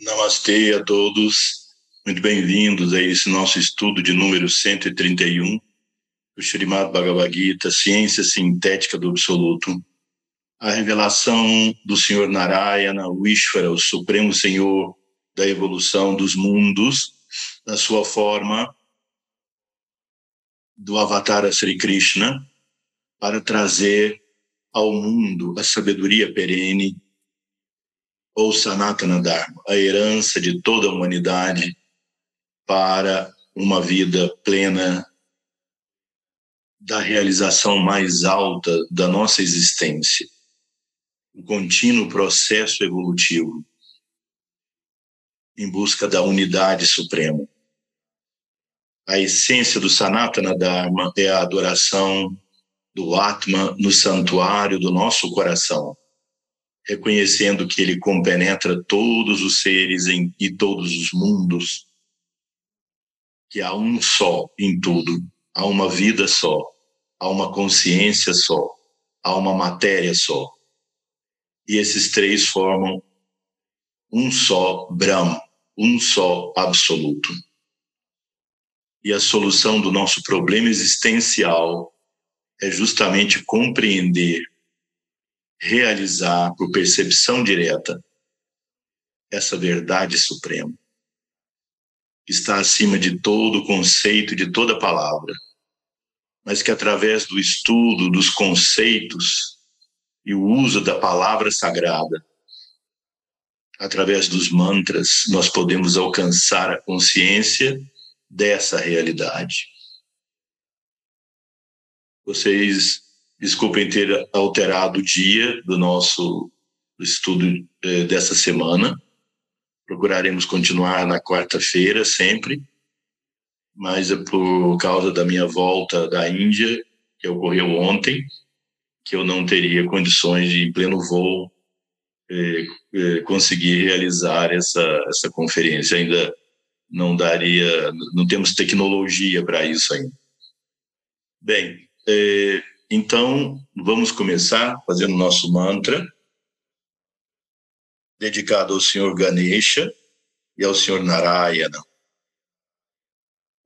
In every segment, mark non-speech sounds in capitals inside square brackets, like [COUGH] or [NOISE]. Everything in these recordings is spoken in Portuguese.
Namastê a todos, muito bem-vindos a esse nosso estudo de número 131 do Srimad Bhagavad Gita, Ciência Sintética do Absoluto. A revelação do Senhor Narayana, o Ishvara, o Supremo Senhor da evolução dos mundos, na sua forma do Avatar Sri Krishna, para trazer ao mundo a sabedoria perene ou Sanatana Dharma, a herança de toda a humanidade para uma vida plena da realização mais alta da nossa existência, o contínuo processo evolutivo em busca da unidade suprema. A essência do Sanatana Dharma é a adoração do Atma no santuário do nosso coração reconhecendo que ele compenetra todos os seres em, e todos os mundos, que há um só em tudo, há uma vida só, há uma consciência só, há uma matéria só. E esses três formam um só Brahma, um só absoluto. E a solução do nosso problema existencial é justamente compreender realizar por percepção direta essa verdade suprema. Está acima de todo conceito, de toda palavra, mas que através do estudo dos conceitos e o uso da palavra sagrada, através dos mantras, nós podemos alcançar a consciência dessa realidade. Vocês Desculpem ter alterado o dia do nosso estudo eh, dessa semana. Procuraremos continuar na quarta-feira sempre, mas é por causa da minha volta da Índia, que ocorreu ontem, que eu não teria condições de, em pleno voo, eh, eh, conseguir realizar essa, essa conferência. Ainda não daria, não temos tecnologia para isso ainda. Bem, eh, então, vamos começar fazendo nosso mantra, dedicado ao Senhor Ganesha e ao Senhor Narayana.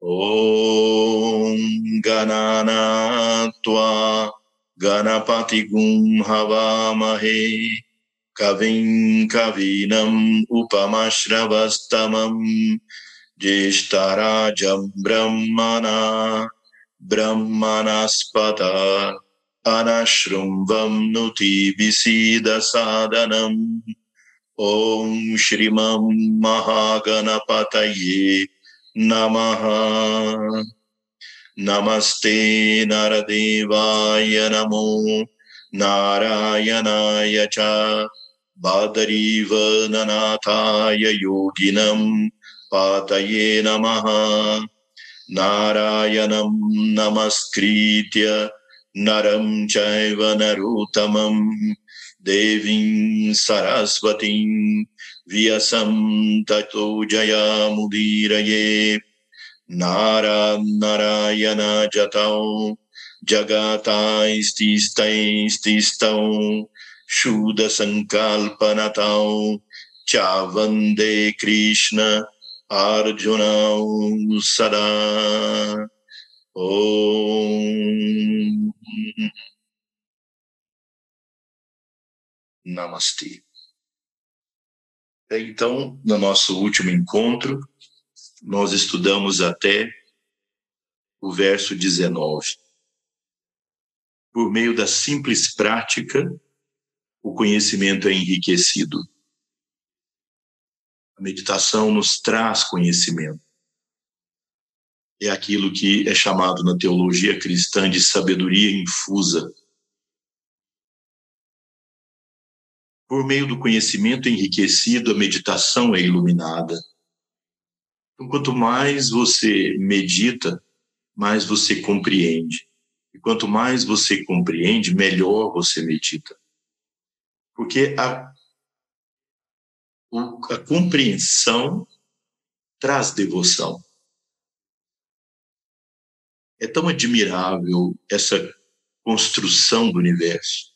Om Gananatva Ganapati Gum Havamahe Kavim Kavinam Upamashravastamam Jeshtarajam Brahmana ब्रह्मणस्पत अनशृम्भं नुतिभिसीदसादनम् ॐ श्रीमं महागणपतये नमः नमस्ते नरदेवाय नमो नारायणाय च बादरीवननाथाय योगिनं पातये नमः नारायणं नमस्कृत्य नरं चैव नरोत्तमं। देवीं सरस्वतीं व्यसं ततो जयामुदीरये। नारा नारायण जतौ जगतास्तिस्तैस्तिस्तौ शूदसङ्कल्पनतौ। च वन्दे Krishna Arjuna Sada Om Namastê. Então, no nosso último encontro, nós estudamos até o verso 19. Por meio da simples prática, o conhecimento é enriquecido. A meditação nos traz conhecimento. É aquilo que é chamado na teologia cristã de sabedoria infusa. Por meio do conhecimento enriquecido, a meditação é iluminada. Então, quanto mais você medita, mais você compreende. E quanto mais você compreende, melhor você medita. Porque a a compreensão traz devoção. É tão admirável essa construção do universo.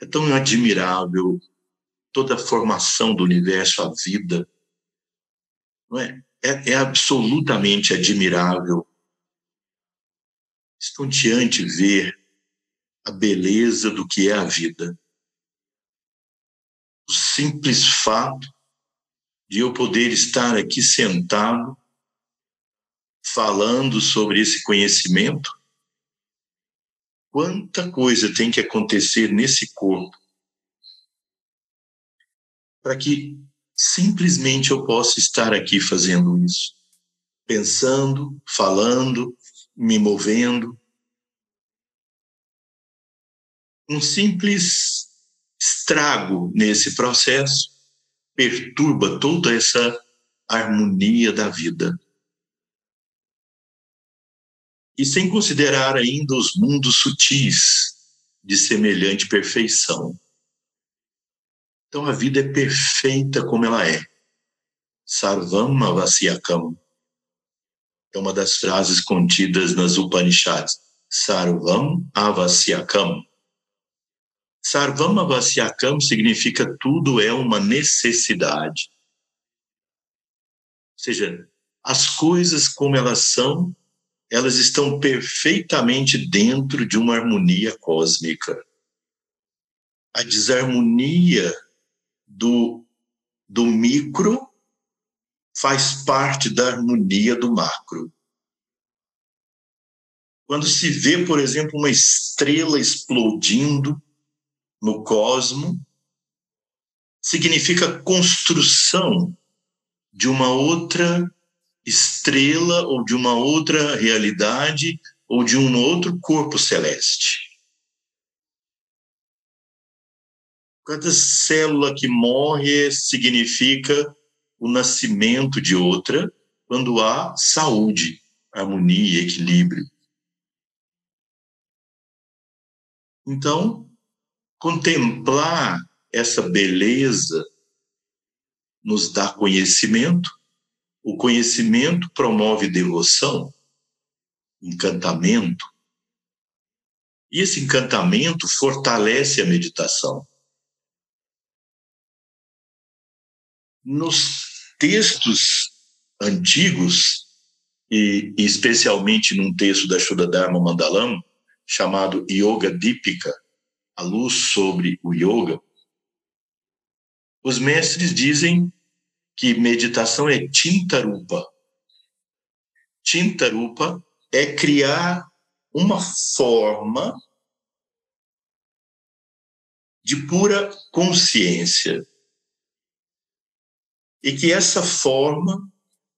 É tão admirável toda a formação do universo, a vida. Não é? É, é absolutamente admirável, estonteante ver a beleza do que é a vida. O simples fato de eu poder estar aqui sentado, falando sobre esse conhecimento, quanta coisa tem que acontecer nesse corpo para que simplesmente eu possa estar aqui fazendo isso, pensando, falando, me movendo. Um simples estrago nesse processo perturba toda essa harmonia da vida. E sem considerar ainda os mundos sutis de semelhante perfeição. Então a vida é perfeita como ela é. Sarvam Avasyakam. É uma das frases contidas nas Upanishads. Sarvam Avasyakam. Sarvam Avasyakam significa tudo é uma necessidade. Ou seja, as coisas como elas são, elas estão perfeitamente dentro de uma harmonia cósmica. A desarmonia do, do micro faz parte da harmonia do macro. Quando se vê, por exemplo, uma estrela explodindo no cosmo, significa construção de uma outra estrela ou de uma outra realidade ou de um outro corpo celeste. Cada célula que morre significa o nascimento de outra quando há saúde, harmonia, equilíbrio. Então, contemplar essa beleza nos dá conhecimento, o conhecimento promove devoção, encantamento, e esse encantamento fortalece a meditação. Nos textos antigos, e, especialmente num texto da Shuddha Dharma Mandalam, chamado Yoga Dipika, a luz sobre o yoga, os mestres dizem que meditação é tintarupa. Tintarupa é criar uma forma de pura consciência e que essa forma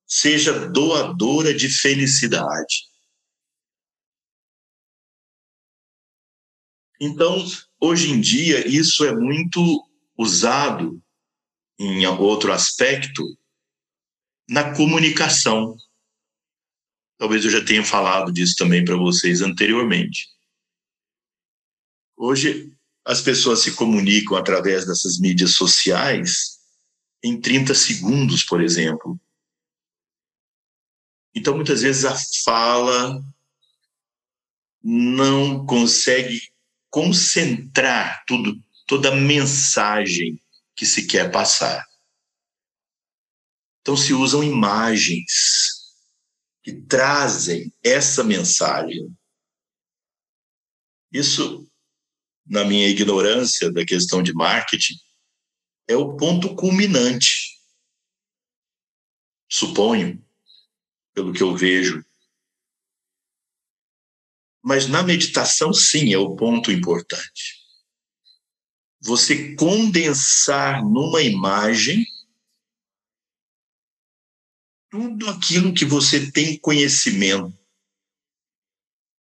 seja doadora de felicidade. Então, hoje em dia, isso é muito usado em outro aspecto na comunicação. Talvez eu já tenha falado disso também para vocês anteriormente. Hoje, as pessoas se comunicam através dessas mídias sociais em 30 segundos, por exemplo. Então, muitas vezes a fala não consegue concentrar tudo, toda a mensagem que se quer passar. Então, se usam imagens que trazem essa mensagem. Isso, na minha ignorância da questão de marketing, é o ponto culminante. Suponho, pelo que eu vejo. Mas na meditação, sim, é o ponto importante. Você condensar numa imagem tudo aquilo que você tem conhecimento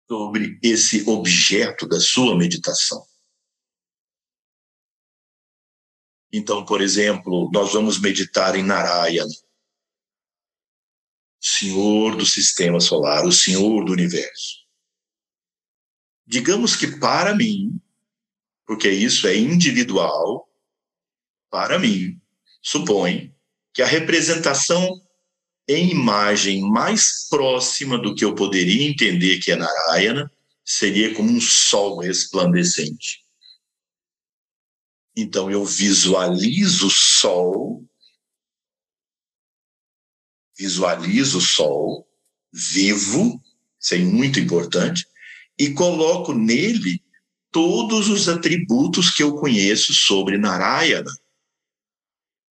sobre esse objeto da sua meditação. Então, por exemplo, nós vamos meditar em Narayana, Senhor do sistema solar, o Senhor do universo. Digamos que para mim, porque isso é individual, para mim, supõe que a representação em imagem mais próxima do que eu poderia entender que é Narayana seria como um sol resplandecente. Então eu visualizo o sol, visualizo o sol vivo, isso é muito importante, e coloco nele todos os atributos que eu conheço sobre Narayana.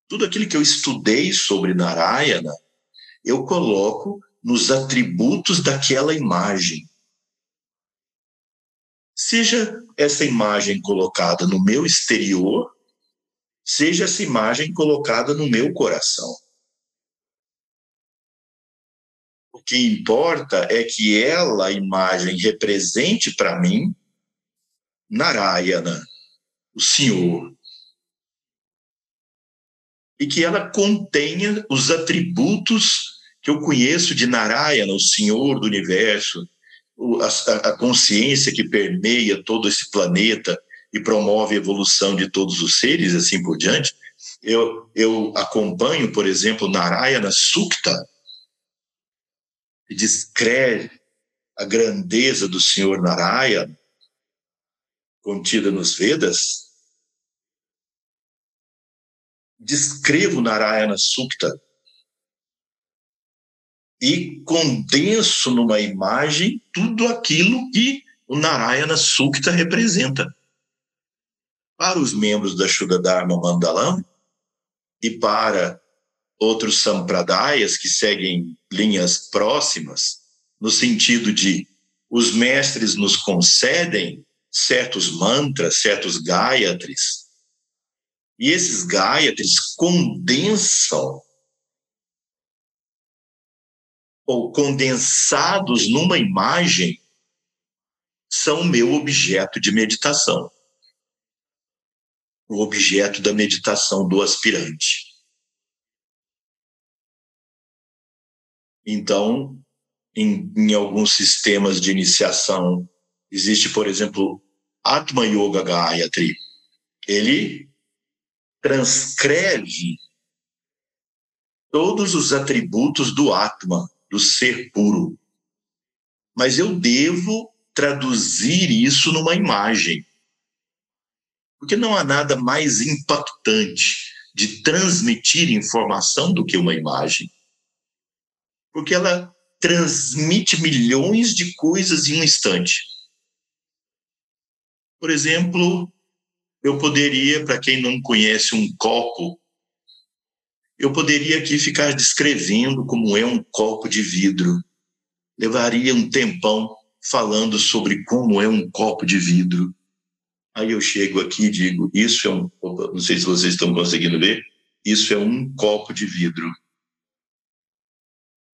Tudo aquilo que eu estudei sobre Narayana, eu coloco nos atributos daquela imagem. Seja essa imagem colocada no meu exterior, seja essa imagem colocada no meu coração. O que importa é que ela, a imagem, represente para mim Narayana, o Senhor. E que ela contenha os atributos que eu conheço de Narayana, o Senhor do universo, a, consciência que permeia todo esse planeta e promove a evolução de todos os seres, assim por diante. Eu, eu acompanho, por exemplo, Narayana Sukta, que descreve a grandeza do Senhor Narayana, contida nos Vedas. Descrevo Narayana Sukta e condenso numa imagem tudo aquilo que o Narayana Sukta representa. Para os membros da Shuddha Dharma Mandalam e para outros sampradayas que seguem linhas próximas, no sentido de os mestres nos concedem certos mantras, certos gayatris, e esses gayatris condensam ou condensados numa imagem são meu objeto de meditação. O objeto da meditação do aspirante. Então, em, em alguns sistemas de iniciação, existe, por exemplo, Atma Yoga Gayatri. Ele transcreve todos os atributos do Atma, do ser puro. Mas eu devo traduzir isso numa imagem. Porque não há nada mais impactante de transmitir informação do que uma imagem. Porque ela transmite milhões de coisas em um instante. Por exemplo, eu poderia, para quem não conhece um copo, eu poderia aqui ficar descrevendo como é um copo de vidro. Levaria um tempão falando sobre como é um copo de vidro. Aí eu chego aqui e digo: Isso é um. Não sei se vocês estão conseguindo ver. Isso é um copo de vidro.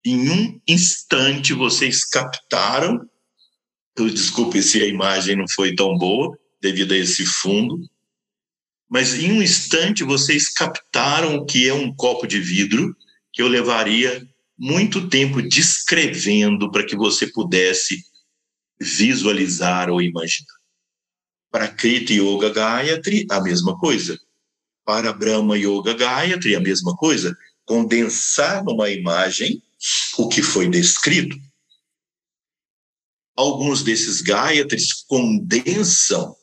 Em um instante vocês captaram. Desculpe se a imagem não foi tão boa, devido a esse fundo mas em um instante vocês captaram o que é um copo de vidro, que eu levaria muito tempo descrevendo para que você pudesse visualizar ou imaginar. Para Krita Yoga Gayatri, a mesma coisa. Para Brahma Yoga Gayatri, a mesma coisa. Condensar numa imagem o que foi descrito. Alguns desses Gayatris condensam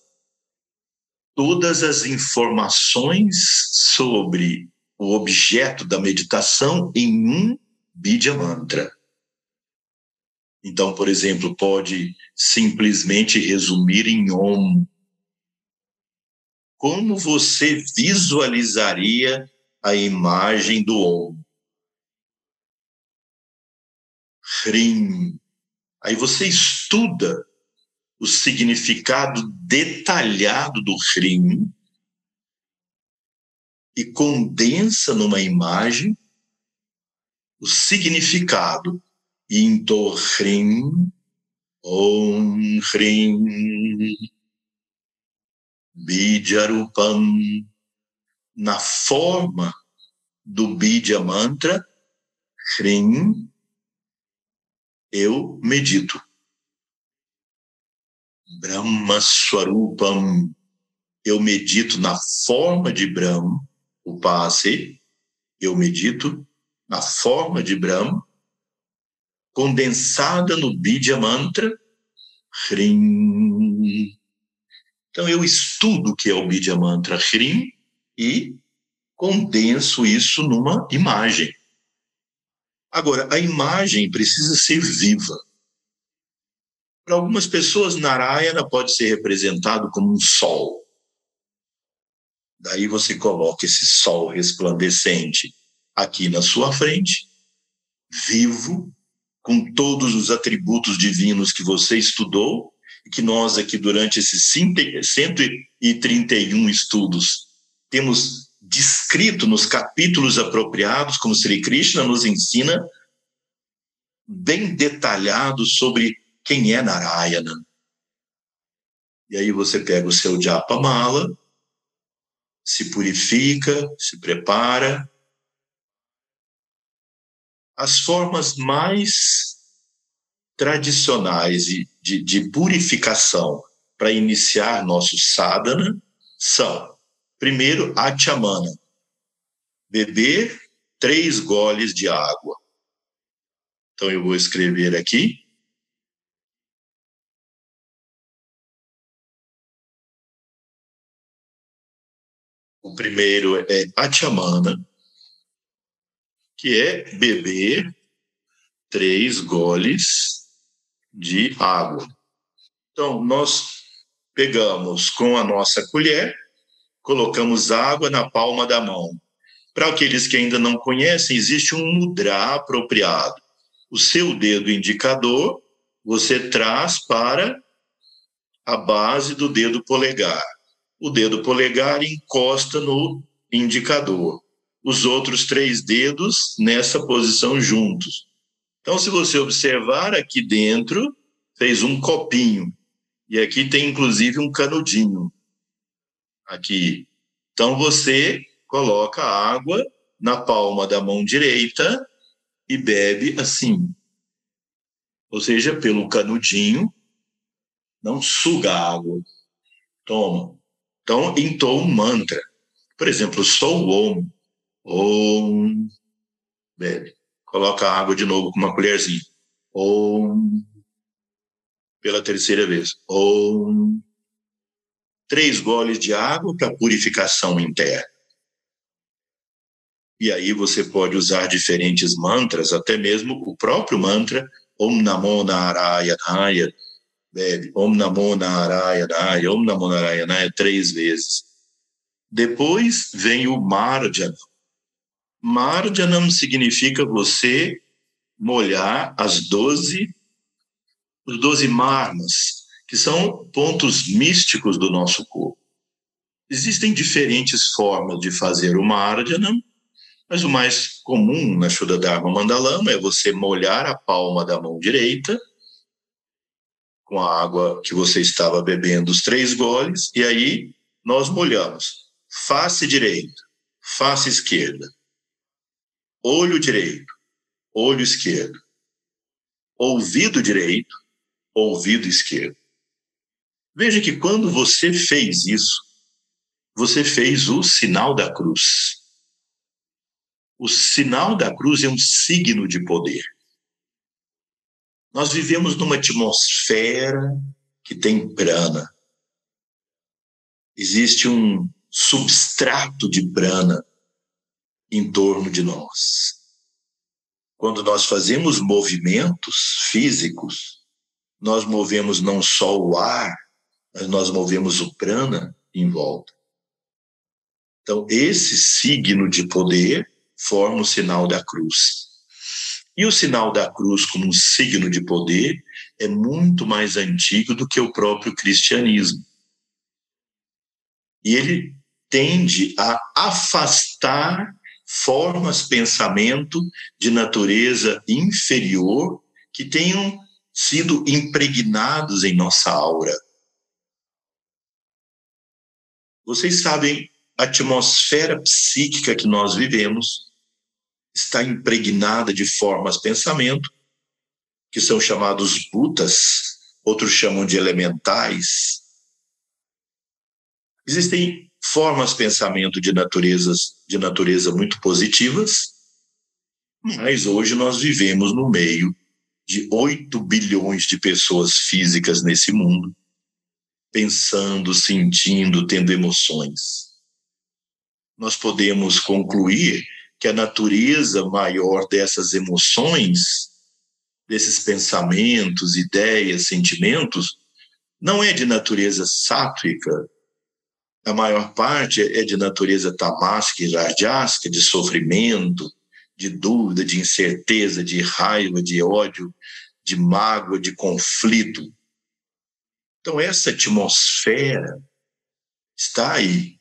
todas as informações sobre o objeto da meditação em um Bidya Mantra. Então, por exemplo, pode simplesmente resumir em Om. Como você visualizaria a imagem do Om? Hrim. Aí você estuda o significado detalhado do Hrim e condensa numa imagem o significado Into Hrim Om Hrim Bijarupam na forma do Bija Mantra Hrim eu medito. Brahma Swarupam. Eu medito na forma de Brahma, o passe, eu medito na forma de Brahma, condensada no Bidya Mantra, Hrim. Então eu estudo o que é o Bidya Mantra Shrim e condenso isso numa imagem. Agora, a imagem precisa ser viva. Para algumas pessoas, Narayana pode ser representado como um sol. Daí você coloca esse sol resplandecente aqui na sua frente, vivo, com todos os atributos divinos que você estudou, e que nós aqui durante esses 131 estudos temos descrito nos capítulos apropriados, como Sri Krishna nos ensina, bem detalhado sobre quem é Narayana. E aí você pega o seu Japamala, se purifica, se prepara. As formas mais tradicionais de, de, de purificação para iniciar nosso sadhana são, primeiro, achamana, beber três goles de água. Então eu vou escrever aqui. O primeiro é achamana, que é beber três goles de água. Então, nós pegamos com a nossa colher, colocamos água na palma da mão. Para aqueles que ainda não conhecem, existe um mudra apropriado. O seu dedo indicador você traz para a base do dedo polegar. O dedo polegar encosta no indicador. Os outros três dedos nessa posição juntos. Então, se você observar aqui dentro, fez um copinho. E aqui tem inclusive um canudinho. Aqui. Então, você coloca a água na palma da mão direita e bebe assim. Ou seja, pelo canudinho, não suga a água. Toma. Então, entoa um mantra. Por exemplo, sou Om. Om. Bebe coloca a água de novo com uma colherzinha. Ou pela terceira vez. Ou três goles de água para purificação interna. E aí você pode usar diferentes mantras, até mesmo o próprio mantra Om Namo Narayanaya, bebe Om Namo Narayanaya, Om Namo Narayanaya três vezes. Depois vem o Marjana, Marjanam significa você molhar as doze, os doze marmas, que são pontos místicos do nosso corpo. Existem diferentes formas de fazer o Marjanam, mas o mais comum na Shuddha Dharma Mandalama é você molhar a palma da mão direita com a água que você estava bebendo, os três goles, e aí nós molhamos face direita, face esquerda, olho direito, olho esquerdo, ouvido direito, ouvido esquerdo. Veja que quando você fez isso, você fez o sinal da cruz. O sinal da cruz é um signo de poder. Nós vivemos numa atmosfera que tem prana. Existe um substrato de prana em torno de nós. Quando nós fazemos movimentos físicos, nós movemos não só o ar, mas nós movemos o prana em volta. Então, esse signo de poder forma o sinal da cruz. E o sinal da cruz, como um signo de poder, é muito mais antigo do que o próprio cristianismo. E ele tende a afastar formas pensamento de natureza inferior que tenham sido impregnados em nossa aura. Vocês sabem, a atmosfera psíquica que nós vivemos está impregnada de formas pensamento que são chamados butas, outros chamam de elementais. Existem formas pensamento de naturezas de natureza muito positivas, mas hoje nós vivemos no meio de 8 bilhões de pessoas físicas nesse mundo. Pensando, sentindo, tendo emoções. Nós podemos concluir que a natureza maior dessas emoções, desses pensamentos, ideias, sentimentos, não é de natureza sátrica. A maior parte é de natureza tamásica e rajástica, de sofrimento, de dúvida, de incerteza, de raiva, de ódio, de mágoa, de conflito. Então, essa atmosfera está aí.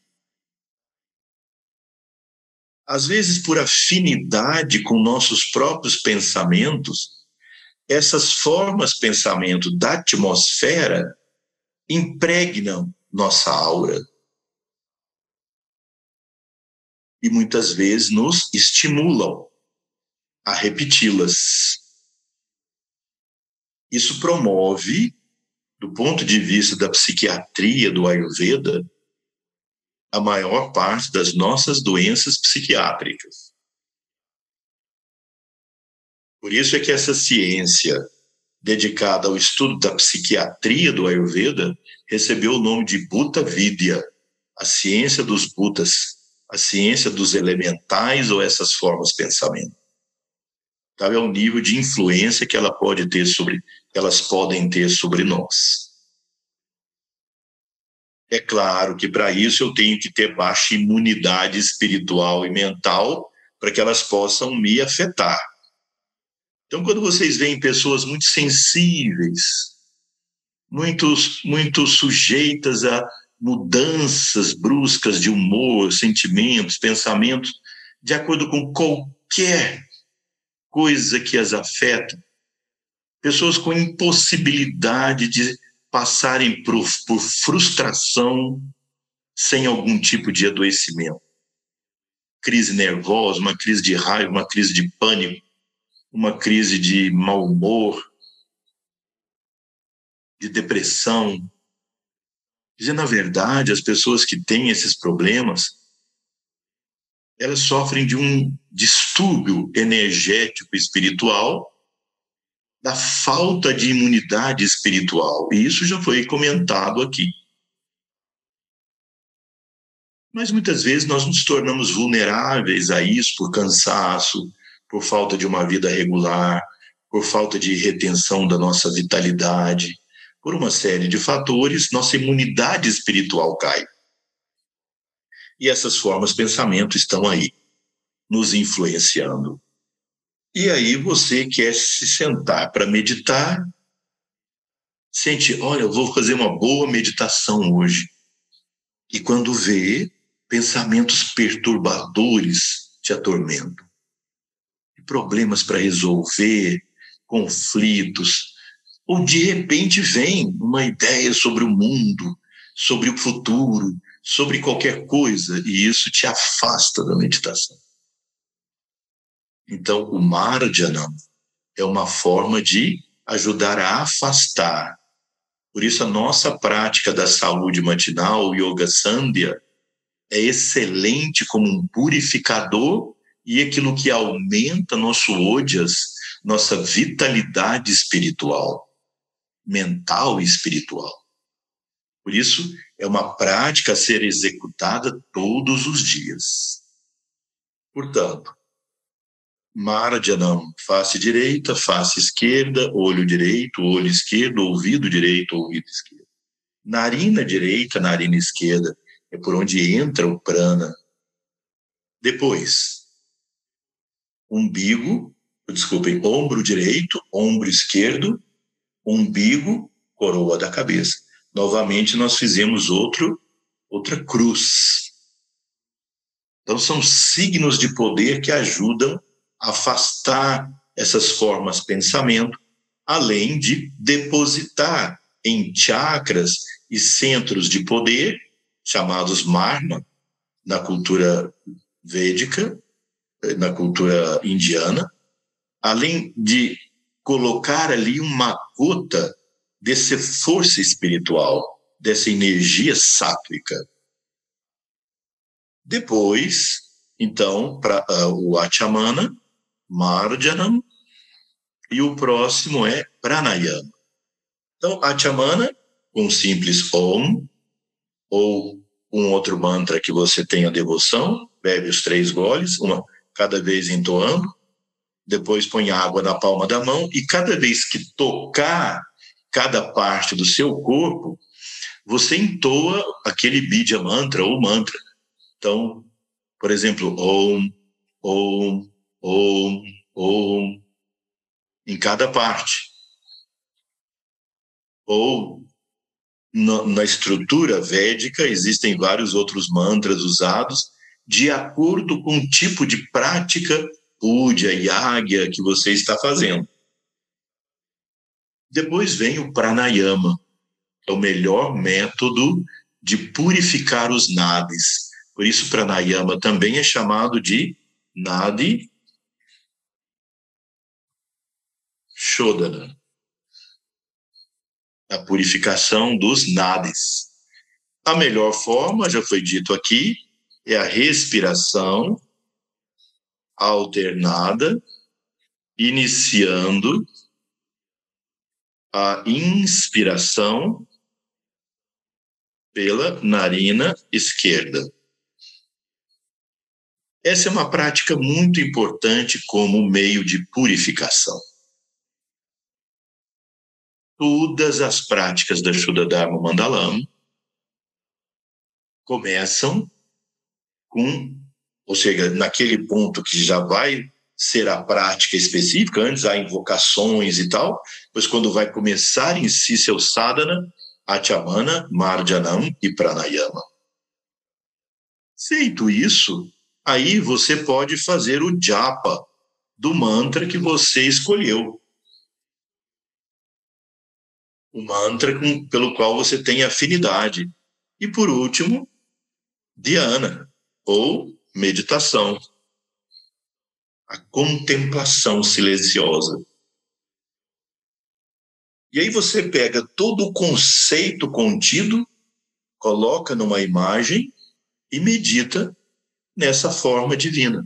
Às vezes, por afinidade com nossos próprios pensamentos, essas formas pensamento da atmosfera impregnam nossa aura. E muitas vezes nos estimulam a repeti-las. Isso promove do ponto de vista da psiquiatria do Ayurveda, a maior parte das nossas doenças psiquiátricas. Por isso é que essa ciência dedicada ao estudo da psiquiatria do Ayurveda recebeu o nome de Bhuta Vidya, a ciência dos Bhutas, a ciência dos elementais ou essas formas de pensamento. Então, é o nível de influência que ela pode ter sobre elas podem ter sobre nós. É claro que para isso eu tenho que ter baixa imunidade espiritual e mental para que elas possam me afetar. Então, quando vocês veem pessoas muito sensíveis, muito, muito sujeitas a mudanças bruscas de humor, sentimentos, pensamentos, de acordo com qualquer coisa que as afeta, pessoas com impossibilidade de passarem por, por frustração sem algum tipo de adoecimento. Crise nervosa, uma crise de raiva, uma crise de pânico, uma crise de mau humor, de depressão. Dizer, na verdade, as pessoas que têm esses problemas, elas sofrem de um distúrbio energético espiritual da falta de imunidade espiritual. E isso já foi comentado aqui. Mas muitas vezes nós nos tornamos vulneráveis a isso por cansaço, por falta de uma vida regular, por falta de retenção da nossa vitalidade, por uma série de fatores, nossa imunidade espiritual cai. E essas formas de pensamento estão aí, nos influenciando. E aí você quer se sentar para meditar, sente, olha, eu vou fazer uma boa meditação hoje. E quando vê, pensamentos perturbadores te atormentam. Problemas para resolver, conflitos, ou de repente vem uma ideia sobre o mundo, sobre o futuro, sobre qualquer coisa, e isso te afasta da meditação. Então, o marjanam é uma forma de ajudar a afastar. Por isso, a nossa prática da saúde matinal, o Yoga Sandhya, é excelente como um purificador e aquilo que aumenta nosso ojas, nossa vitalidade espiritual, mental e espiritual. Por isso, é uma prática a ser executada todos os dias. Portanto, Marajanam, face direita, face esquerda, olho direito, olho esquerdo, ouvido direito, ouvido esquerdo. Narina direita, narina esquerda, é por onde entra o prana. Depois, umbigo, desculpem, ombro direito, ombro esquerdo, umbigo, coroa da cabeça. Novamente nós fizemos outro outra cruz. Então são signos de poder que ajudam afastar essas formas de pensamento, além de depositar em chakras e centros de poder, chamados marma, na cultura védica, na cultura indiana, além de colocar ali uma gota dessa força espiritual, dessa energia sátrica. Depois, então, para uh, o Achamana, Marjanam, e o próximo é Pranayama. Então, Achamana com simples Om, ou um outro mantra que você tenha devoção, bebe os três goles, uma cada vez entoando, depois põe água na palma da mão e cada vez que tocar cada parte do seu corpo, você entoa aquele Bidya mantra ou mantra. Então, por exemplo, Om, Om, Om, Om, em cada parte. Ou na, na estrutura védica existem vários outros mantras usados de acordo com o tipo de prática puja e águia que você está fazendo. Depois vem o pranayama, é o melhor método de purificar os nadis. Por isso, pranayama também é chamado de nadi shodhana a purificação dos nadis. A melhor forma, já foi dito aqui, é a respiração alternada, iniciando a inspiração pela narina esquerda. Essa é uma prática muito importante como meio de purificação. Todas as práticas da Shuddha Dharma Mandalam começam com, ou seja, naquele ponto que já vai ser a prática específica, antes há invocações e tal, pois quando vai começar em si seu sadhana, achamana, marjanam e pranayama. Feito isso, aí você pode fazer o japa do mantra que você escolheu. O mantra com, pelo qual você tem afinidade. E por último, dhyana, ou meditação a contemplação silenciosa. E aí você pega todo o conceito contido, coloca numa imagem e medita nessa forma divina.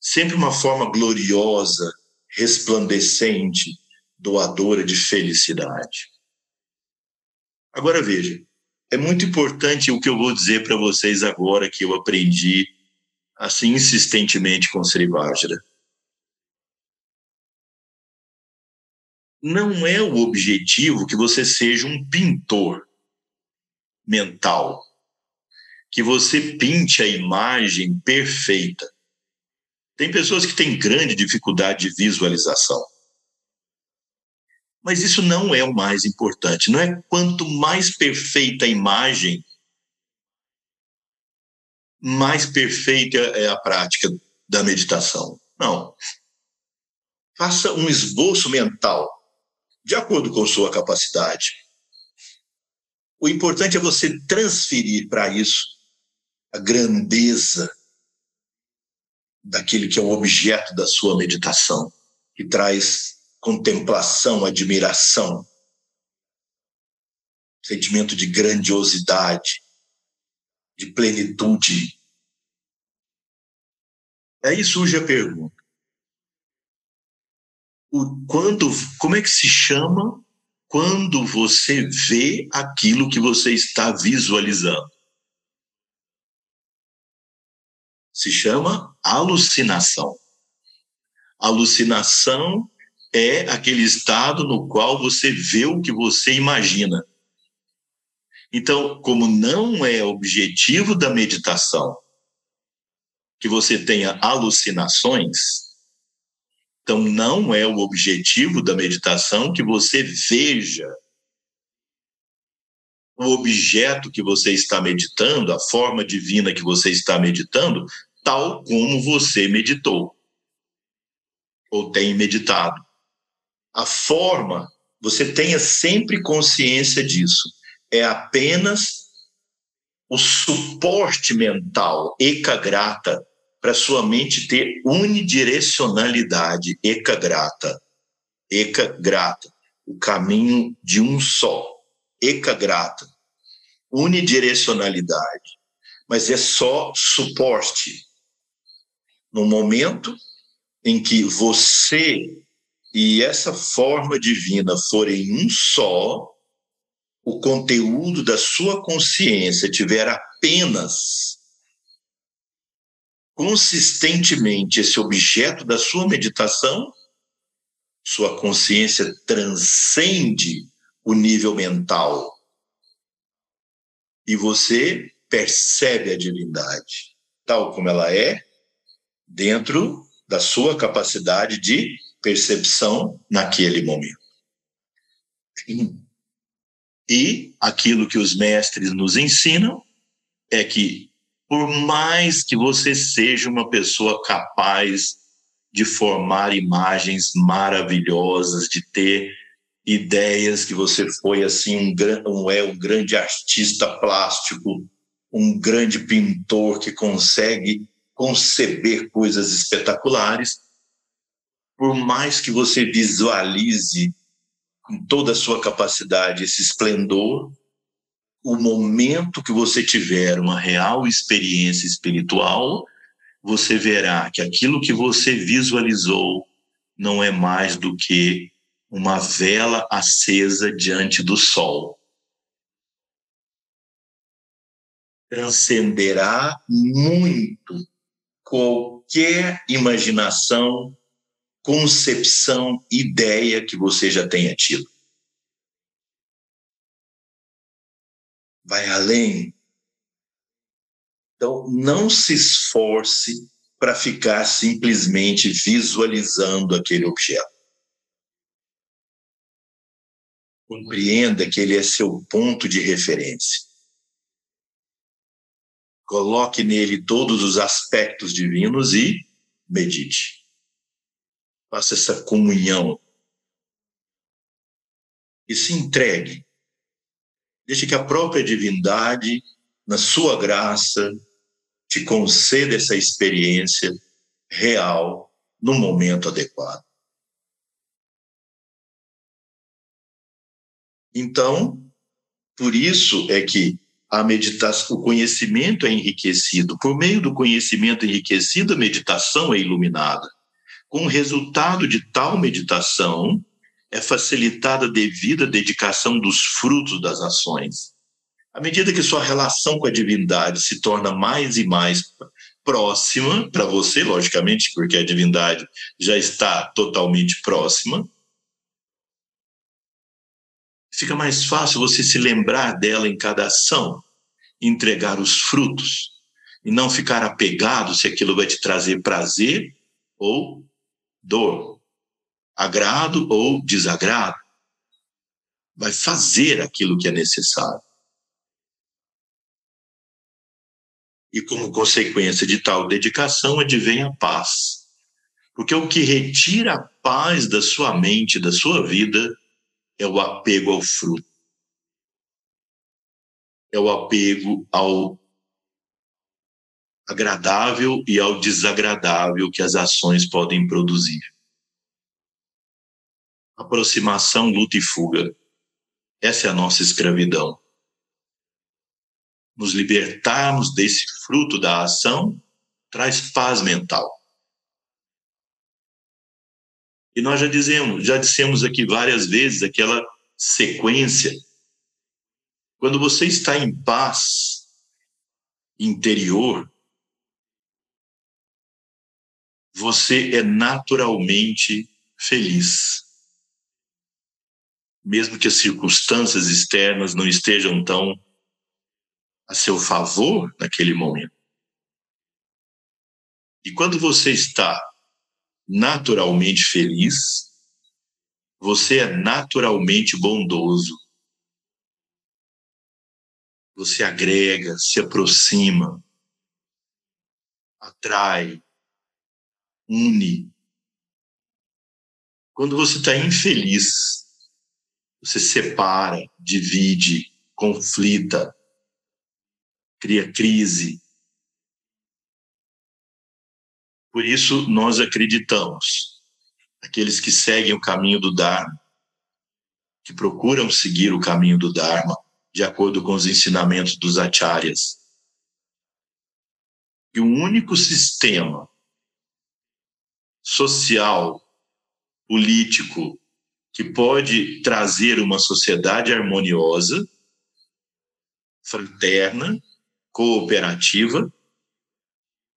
Sempre uma forma gloriosa, resplandecente, doadora de felicidade. Agora veja, é muito importante o que eu vou dizer para vocês agora que eu aprendi assim insistentemente com Sri Vajra. Não é o objetivo que você seja um pintor mental, que você pinte a imagem perfeita. Tem pessoas que têm grande dificuldade de visualização. Mas isso não é o mais importante. Não é quanto mais perfeita a imagem, mais perfeita é a prática da meditação. Não. Faça um esboço mental, de acordo com sua capacidade. O importante é você transferir para isso a grandeza daquele que é o objeto da sua meditação, que traz contemplação, admiração, sentimento de grandiosidade, de plenitude. Aí surge a pergunta: o, quando, como é que se chama quando você vê aquilo que você está visualizando? Se chama alucinação. Alucinação é aquele estado no qual você vê o que você imagina. Então, como não é objetivo da meditação que você tenha alucinações, então não é o objetivo da meditação que você veja o objeto que você está meditando, a forma divina que você está meditando, tal como você meditou ou tem meditado. A forma, você tenha sempre consciência disso. É apenas o suporte mental, grata para sua mente ter unidirecionalidade, grata. Grata. O caminho de um só, grata. Unidirecionalidade, mas é só suporte. No momento em que você e essa forma divina for em um só, o conteúdo da sua consciência tiver apenas consistentemente esse objeto da sua meditação, sua consciência transcende o nível mental. E você percebe a divindade tal como ela é dentro da sua capacidade de percepção naquele momento. E aquilo que os mestres nos ensinam é que, por mais que você seja uma pessoa capaz de formar imagens maravilhosas, de ter ideias que você foi assim um, um é um grande artista plástico, um grande pintor que consegue conceber coisas espetaculares, por mais que você visualize com toda a sua capacidade esse esplendor, o momento que você tiver uma real experiência espiritual, você verá que aquilo que você visualizou não é mais do que uma vela acesa diante do sol. Transcenderá muito qualquer imaginação concepção, ideia que você já tenha tido. Vai além. Então, não se esforce para ficar simplesmente visualizando aquele objeto. Compreenda que ele é seu ponto de referência. Coloque nele todos os aspectos divinos e medite faça essa comunhão e se entregue. Deixe que a própria divindade, na sua graça, te conceda essa experiência real no momento adequado. Então, por isso é que a meditação, o conhecimento é enriquecido. Por meio do conhecimento enriquecido, a meditação é iluminada. Com o resultado de tal meditação, é facilitada a devida dedicação dos frutos das ações. À medida que sua relação com a divindade se torna mais e mais próxima para você, logicamente, porque a divindade já está totalmente próxima, fica mais fácil você se lembrar dela em cada ação, entregar os frutos e não ficar apegado se aquilo vai te trazer prazer ou dor, agrado ou desagrado. Vai fazer aquilo que é necessário. E como consequência de tal dedicação advém a paz. Porque o que retira a paz da sua mente, da sua vida, é o apego ao fruto. É o apego ao agradável e ao desagradável que as ações podem produzir. Aproximação, luta e fuga. Essa é a nossa escravidão. Nos libertarmos desse fruto da ação traz paz mental. E nós já dizemos, já dissemos aqui várias vezes aquela sequência. Quando você está em paz interior, você é naturalmente feliz. Mesmo que as circunstâncias externas não estejam tão a seu favor naquele momento. E quando você está naturalmente feliz, você é naturalmente bondoso. Você agrega, se aproxima, atrai, une. Quando você está infeliz, você separa, divide, conflita, cria crise. Por isso, nós acreditamos, aqueles que seguem o caminho do Dharma, que procuram seguir o caminho do Dharma, de acordo com os ensinamentos dos acharyas, que o único sistema social, político que pode trazer uma sociedade harmoniosa, fraterna, cooperativa,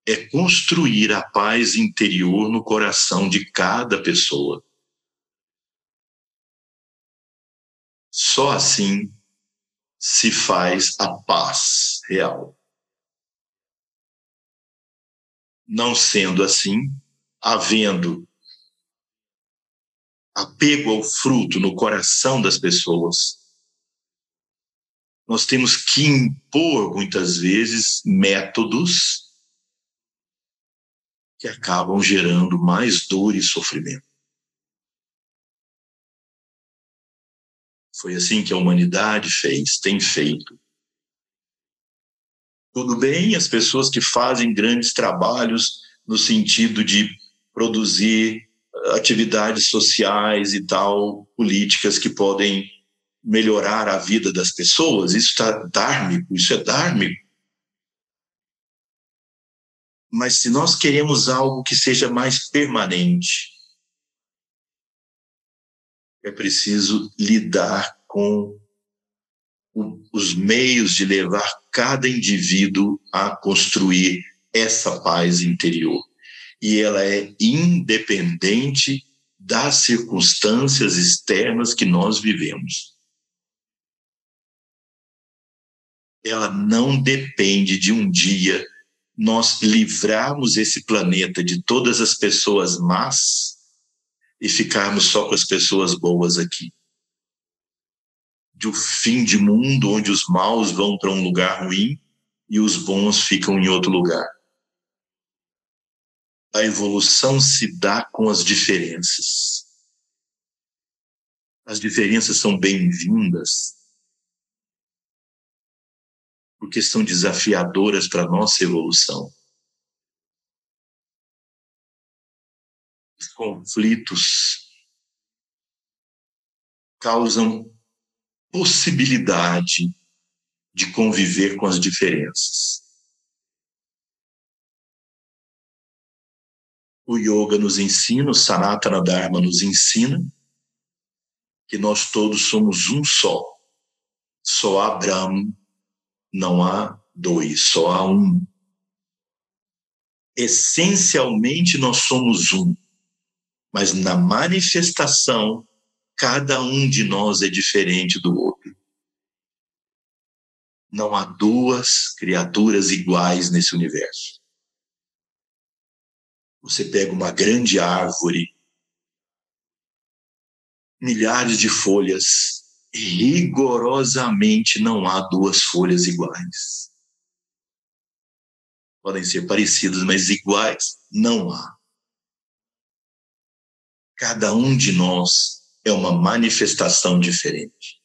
é construir a paz interior no coração de cada pessoa. Só assim se faz a paz real. Não sendo assim, havendo apego ao fruto no coração das pessoas, nós temos que impor, muitas vezes, métodos que acabam gerando mais dor e sofrimento. Foi assim que a humanidade fez, tem feito. Tudo bem, as pessoas que fazem grandes trabalhos no sentido de produzir atividades sociais e tal, políticas que podem melhorar a vida das pessoas, isso está dármico, isso é dármico. Mas se nós queremos algo que seja mais permanente, é preciso lidar com os meios de levar cada indivíduo a construir essa paz interior. E ela é independente das circunstâncias externas que nós vivemos. Ela não depende de um dia nós livrarmos esse planeta de todas as pessoas más e ficarmos só com as pessoas boas aqui. De um fim de mundo onde os maus vão para um lugar ruim e os bons ficam em outro lugar. A evolução se dá com as diferenças. As diferenças são bem-vindas, porque são desafiadoras para a nossa evolução. Os conflitos causam possibilidade de conviver com as diferenças. O yoga nos ensina, o Sanatana Dharma nos ensina que nós todos somos um só. Só há Brahma, não há dois, só há um. Essencialmente nós somos um, mas na manifestação, cada um de nós é diferente do outro. Não há duas criaturas iguais nesse universo. Você pega uma grande árvore, milhares de folhas, rigorosamente não há duas folhas iguais. Podem ser parecidas, mas iguais não há. Cada um de nós é uma manifestação diferente.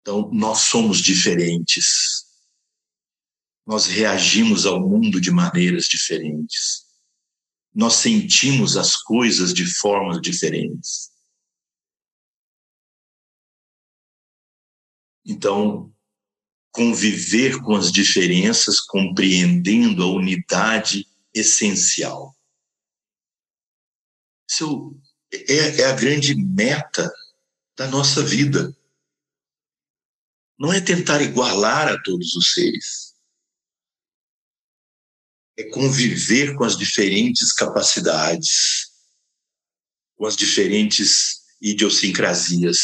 Então, nós somos diferentes. Nós reagimos ao mundo de maneiras diferentes. Nós sentimos as coisas de formas diferentes. Então, conviver com as diferenças, compreendendo a unidade essencial. Isso é, é a grande meta da nossa vida. Não é tentar igualar a todos os seres. É conviver com as diferentes capacidades, com as diferentes idiosincrasias,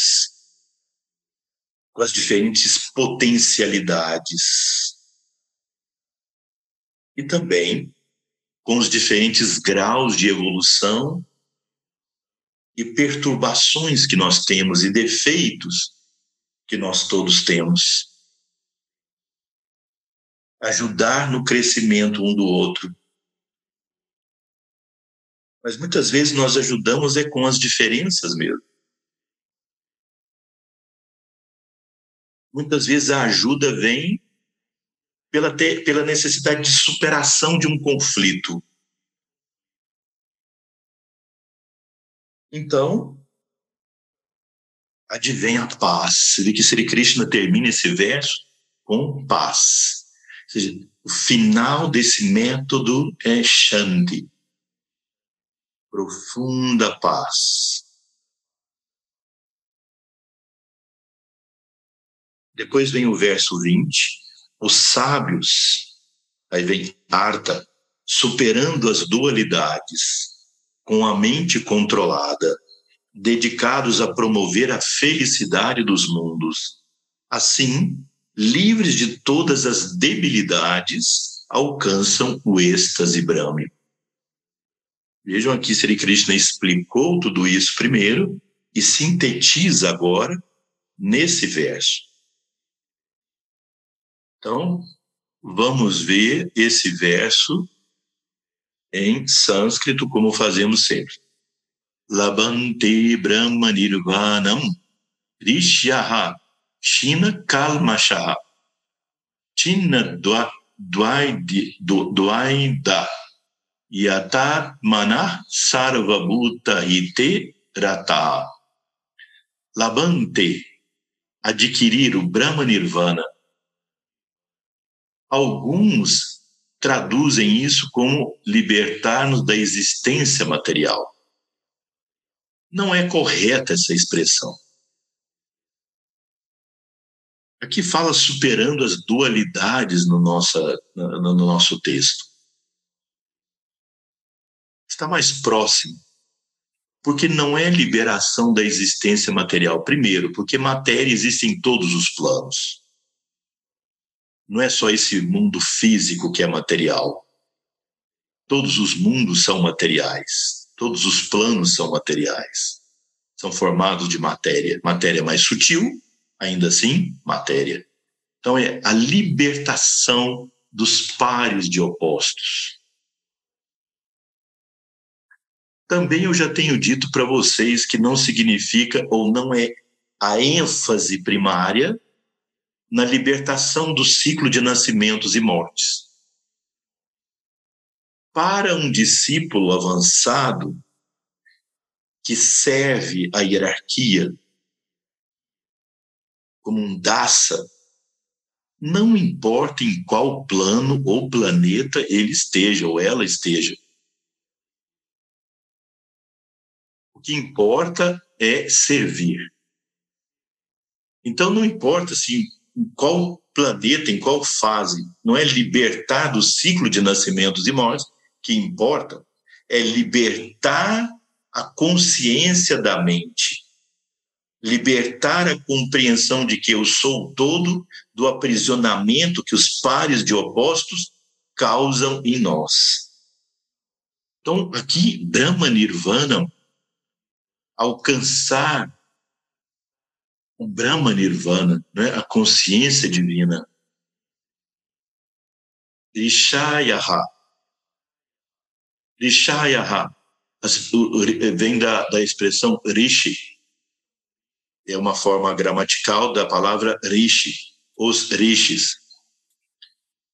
com as diferentes potencialidades e também com os diferentes graus de evolução e perturbações que nós temos e defeitos que nós todos temos. Ajudar no crescimento um do outro. Mas muitas vezes nós ajudamos é com as diferenças mesmo. muitas vezes a ajuda vem pela, ter, pela necessidade de superação de um conflito. Então, advém a paz. Sri Krishna termina esse verso com paz. Ou seja, o final desse método é Shanti. profunda paz. Depois vem o verso 20. Os sábios, aí vem Arta, superando as dualidades, com a mente controlada, dedicados a promover a felicidade dos mundos. Assim, livres de todas as debilidades, alcançam o êxtase brahmi. Vejam aqui, Sri Krishna explicou tudo isso primeiro e sintetiza agora nesse verso. Então, vamos ver esse verso em sânscrito, como fazemos sempre. Labante Brahma Nirvanam Rishyaha Shina Kalmashaha China Dvaida Yata Mana Sarvabhuta Hite Rata Labante adquirir o Brahma Nirvana. Alguns traduzem isso como libertar-nos da existência material. Não é correta essa expressão. Aqui fala superando as dualidades no, nossa, no, no nosso texto. Está mais próximo. Porque não é liberação da existência material. Primeiro, porque matéria existe em todos os planos não é só esse mundo físico que é material. Todos os mundos são materiais. Todos os planos são materiais. São formados de matéria. Matéria mais sutil, ainda assim, matéria. Então é a libertação dos pares de opostos. Também eu já tenho dito para vocês que não significa ou não é a ênfase primária na libertação do ciclo de nascimentos e mortes. Para um discípulo avançado que serve a hierarquia como um daça, não importa em qual plano ou planeta ele esteja ou ela esteja. O que importa é servir. Então, não importa se em qual planeta, em qual fase. Não é libertar do ciclo de nascimentos e mortes que importa, é libertar a consciência da mente, libertar a compreensão de que eu sou todo do aprisionamento que os pares de opostos causam em nós. Então, aqui, Brahma Nirvana, alcançar o Brahma Nirvana, né? a consciência divina. Rishayaha. Rishayaha vem da, da expressão rishi. É uma forma gramatical da palavra rishi, os rishis.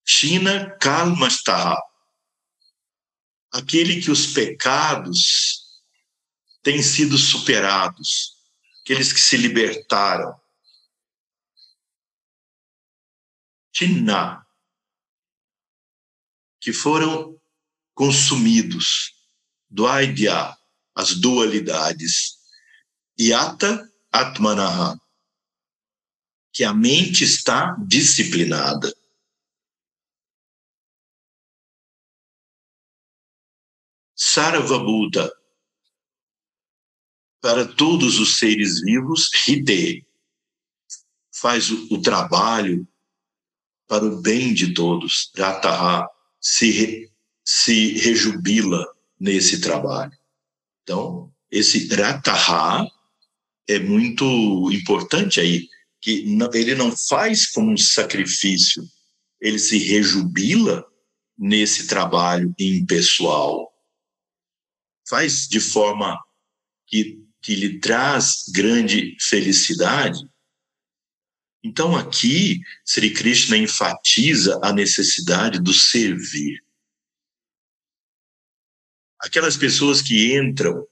Shina kalmastaha. Aquele que os pecados têm sido superados aqueles que se libertaram. Tina, que foram consumidos, Dvaidya, as dualidades, Yata Atmanaha, que a mente está disciplinada. Sarvabhuta, para todos os seres vivos, Hide faz o, o, trabalho para o bem de todos. Rataha se, se rejubila nesse trabalho. Então, esse Rataha é muito importante aí, que ele não faz como um sacrifício, ele se rejubila nesse trabalho impessoal. Faz de forma que que lhe traz grande felicidade. Então, aqui, Sri Krishna enfatiza a necessidade do servir. Aquelas pessoas que entram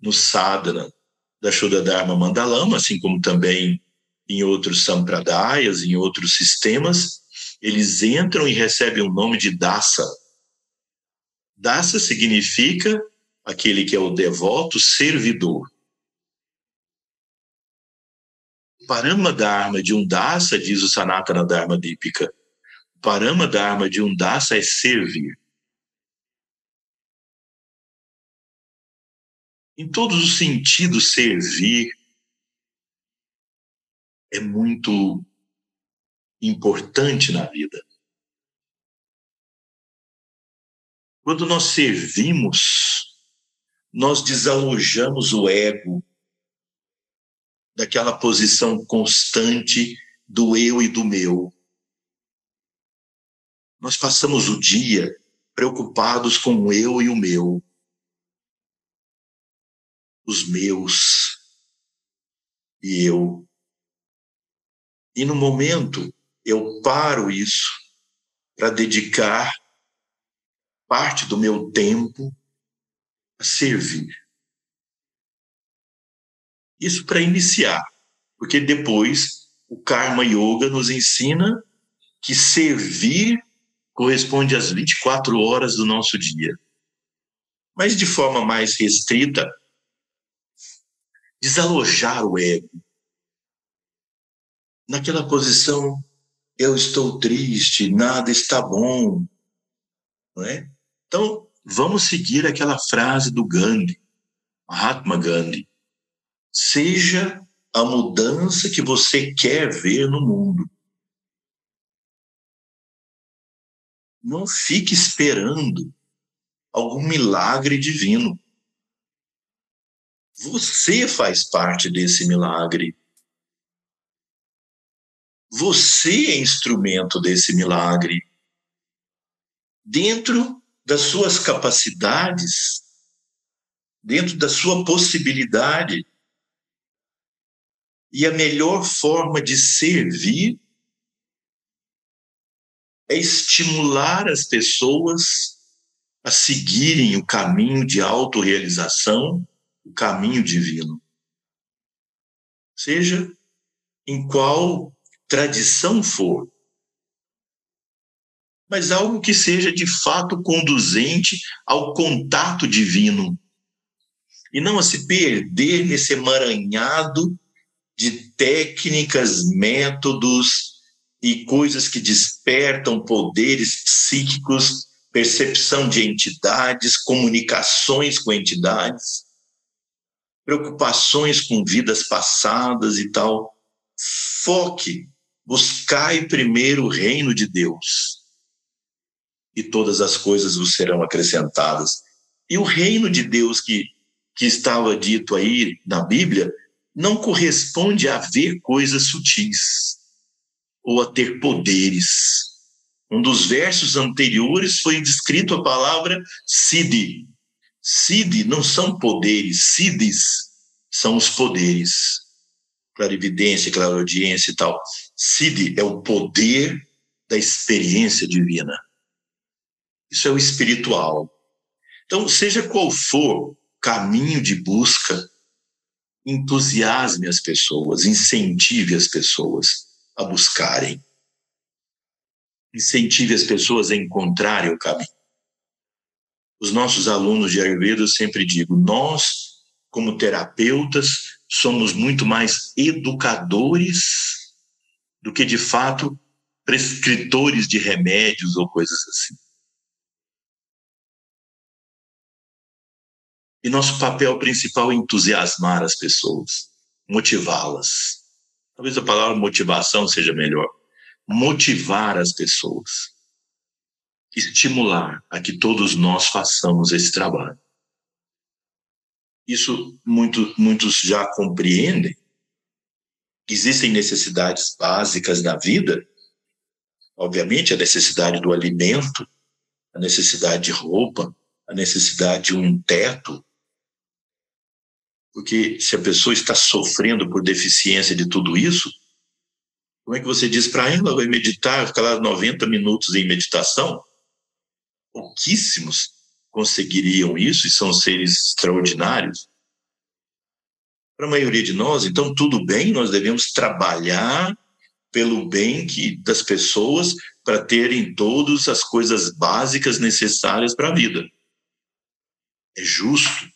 no sadhana da Shodadharma Mandalama, assim como também em outros sampradayas, em outros sistemas, eles entram e recebem o nome de dasa. Dasa significa aquele que é o devoto servidor. Parama Dharma de um dasa, diz o Sanatana Dharma Dipika, Parama Dharma de um dasa é servir. Em todos os sentidos, servir é muito importante na vida. Quando nós servimos, nós desalojamos o ego daquela posição constante do eu e do meu. Nós passamos o dia preocupados com o eu e o meu. Os meus e eu. E no momento eu paro isso para dedicar parte do meu tempo a servir. Isso para iniciar, porque depois o Karma Yoga nos ensina que servir corresponde às 24 horas do nosso dia. Mas de forma mais restrita, desalojar o ego. Naquela posição, eu estou triste, nada está bom. Não é? Então, vamos seguir aquela frase do Gandhi, Mahatma Gandhi. Seja a mudança que você quer ver no mundo. Não fique esperando algum milagre divino. Você faz parte desse milagre. Você é instrumento desse milagre. Dentro das suas capacidades, dentro da sua possibilidade e a melhor forma de servir é estimular as pessoas a seguirem o caminho de autorrealização, o caminho divino. Seja em qual tradição for, mas algo que seja de fato conduzente ao contato divino. E não a se perder nesse emaranhado de técnicas, métodos e coisas que despertam poderes psíquicos, percepção de entidades, comunicações com entidades, preocupações com vidas passadas e tal. Foque, buscai primeiro o reino de Deus e todas as coisas vos serão acrescentadas. E o reino de Deus que, que estava dito aí na Bíblia não corresponde a ver coisas sutis ou a ter poderes. Um dos versos anteriores foi descrito a palavra Siddhi. Siddhi não são poderes, Siddhis são os poderes. Clarividência, clareaudiência e tal. Siddhi é o poder da experiência divina. Isso é o espiritual. Então, seja qual for o caminho de busca entusiasme as pessoas, incentive as pessoas a buscarem. Incentive as pessoas a encontrarem o caminho. Os nossos alunos de Ayurveda, eu sempre digo, nós, como terapeutas, somos muito mais educadores do que, de fato, prescritores de remédios ou coisas assim. E nosso papel principal é entusiasmar as pessoas, motivá-las. Talvez a palavra motivação seja melhor. Motivar as pessoas. Estimular a que todos nós façamos esse trabalho. Isso muito, muitos já compreendem. Existem necessidades básicas da vida. Obviamente, a necessidade do alimento, a necessidade de roupa, a necessidade de um teto, porque se a pessoa está sofrendo por deficiência de tudo isso, como é que você diz para ela, vai meditar, ficar lá 90 minutos em meditação? Pouquíssimos conseguiriam isso e são seres extraordinários. Para a maioria de nós, então, tudo bem, nós devemos trabalhar pelo bem que, das pessoas para terem todas as coisas básicas necessárias para a vida. É justo.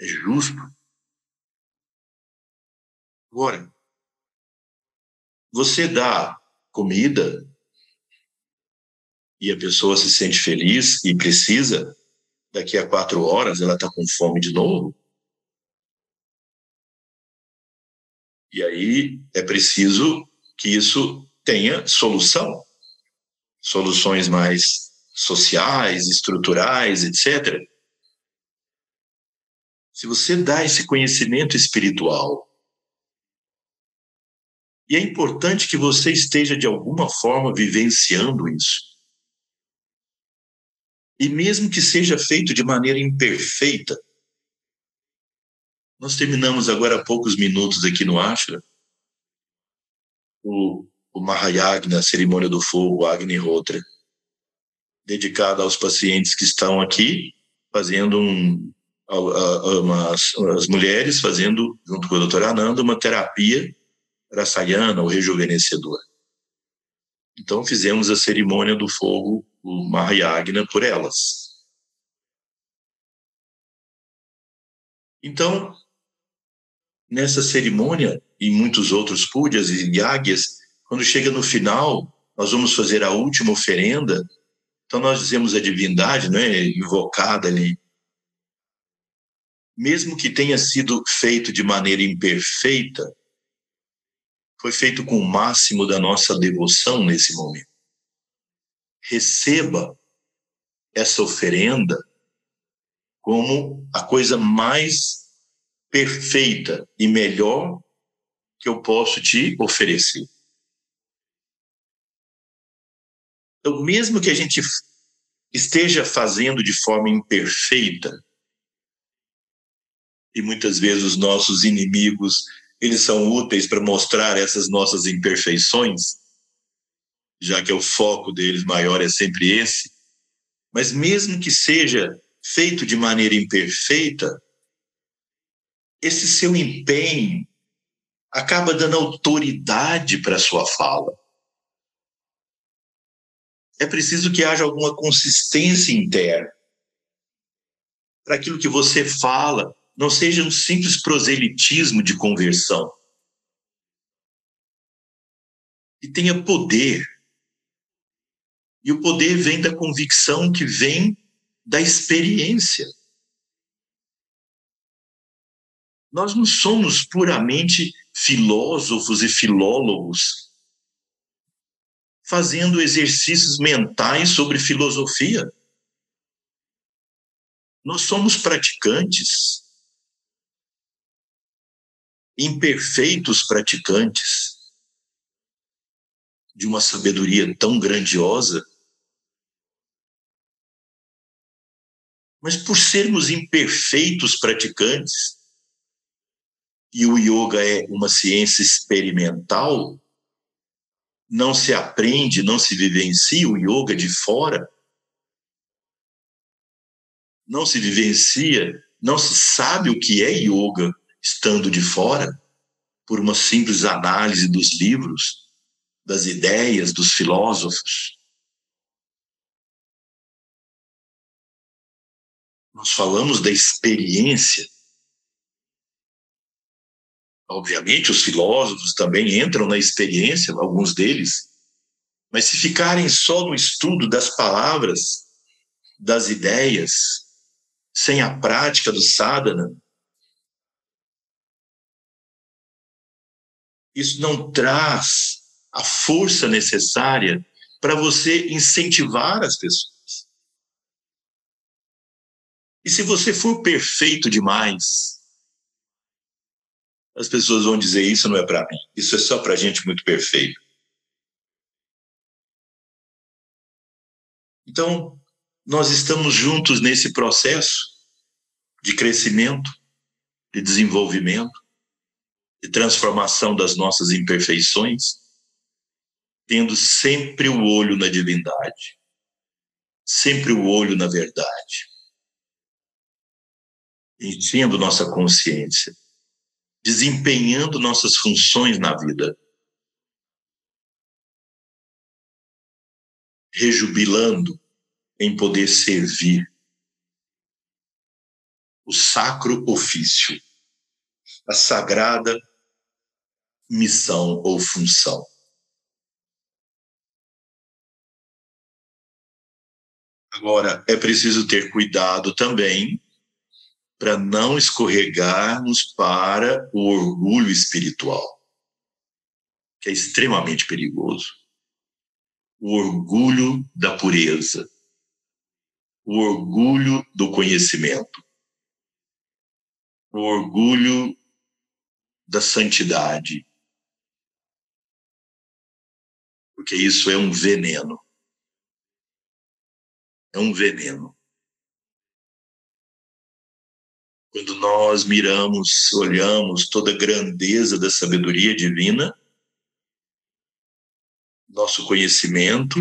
É justo. Agora, você dá comida e a pessoa se sente feliz e precisa, daqui a quatro horas ela está com fome de novo. E aí é preciso que isso tenha solução. Soluções mais sociais, estruturais, etc. Se você dá esse conhecimento espiritual, e é importante que você esteja de alguma forma vivenciando isso. E mesmo que seja feito de maneira imperfeita, nós terminamos agora há poucos minutos aqui no Ashra o, o Mahayagna, a cerimônia do fogo, Agni Hotra, dedicada aos pacientes que estão aqui, fazendo um, umas, as mulheres fazendo, junto com a doutora Ananda, uma terapia rasayana, ou rejuvenescedora. Então fizemos a cerimônia do fogo, o Mahayagna, por elas. Então, nessa cerimônia, e muitos outros pujas e yagyas, quando chega no final, nós vamos fazer a última oferenda, então nós dizemos a divindade, né, invocada ali, mesmo que tenha sido feito de maneira imperfeita, foi feito com o máximo da nossa devoção nesse momento. Receba essa oferenda como a coisa mais perfeita e melhor que eu posso te oferecer. Então, mesmo que a gente esteja fazendo de forma imperfeita, e muitas vezes os nossos inimigos, eles são úteis para mostrar essas nossas imperfeições, já que é o foco deles maior é sempre esse. Mas mesmo que seja feito de maneira imperfeita, esse seu empenho acaba dando autoridade para a sua fala. É preciso que haja alguma consistência interna para aquilo que você fala não seja um simples proselitismo de conversão. E tenha poder. E o poder vem da convicção que vem da experiência. Nós não somos puramente filósofos e filólogos fazendo exercícios mentais sobre filosofia. Nós somos praticantes, imperfeitos praticantes de uma sabedoria tão grandiosa. Mas por sermos imperfeitos praticantes, e o yoga é uma ciência experimental, não se aprende, não se vivencia o yoga de fora, não se vivencia, não se sabe o que é yoga estando de fora, por uma simples análise dos livros, das ideias dos filósofos. Nós falamos da experiência Obviamente, os filósofos também entram na experiência, alguns deles, mas se ficarem só no estudo das palavras, das ideias, sem a prática do sadhana, isso não traz a força necessária para você incentivar as pessoas. E se você for perfeito demais, as pessoas vão dizer: Isso não é para mim, isso é só para gente muito perfeito. Então, nós estamos juntos nesse processo de crescimento, de desenvolvimento, de transformação das nossas imperfeições, tendo sempre o olho na divindade, sempre o olho na verdade, enchendo nossa consciência desempenhando nossas funções na vida, rejubilando em poder servir o sacro ofício, a sagrada missão ou função. Agora, é preciso ter cuidado também para não escorregarmos para o orgulho espiritual, que é extremamente perigoso. O orgulho da pureza, o orgulho do conhecimento, o orgulho da santidade, porque isso é um veneno é um veneno. Quando nós miramos, olhamos toda a grandeza da sabedoria divina, nosso conhecimento,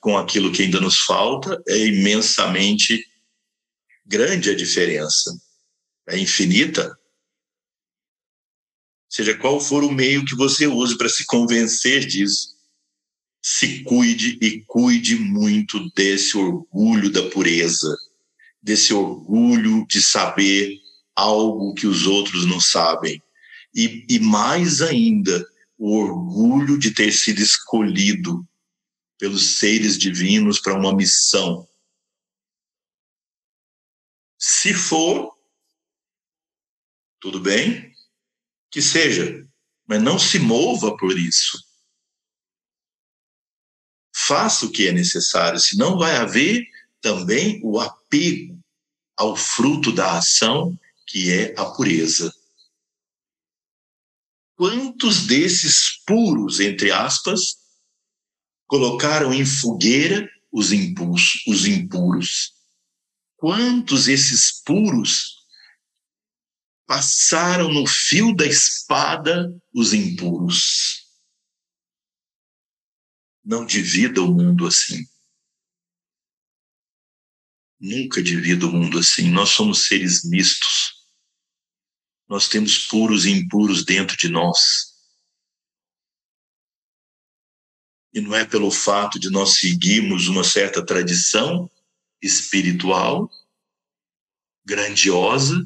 com aquilo que ainda nos falta, é imensamente grande a diferença. É infinita. Seja qual for o meio que você use para se convencer disso, se cuide e cuide muito desse orgulho da pureza, desse orgulho de saber algo que os outros não sabem. E, e mais ainda, o orgulho de ter sido escolhido pelos seres divinos para uma missão. Se for, tudo bem, que seja, mas não se mova por isso faça o que é necessário, senão vai haver também o apego ao fruto da ação, que é a pureza. Quantos desses puros, entre aspas, colocaram em fogueira os impulsos, os impuros? Quantos esses puros passaram no fio da espada os impuros? Não divida o mundo assim. Nunca divida o mundo assim. Nós somos seres mistos. Nós temos puros e impuros dentro de nós. E não é pelo fato de nós seguirmos uma certa tradição espiritual grandiosa,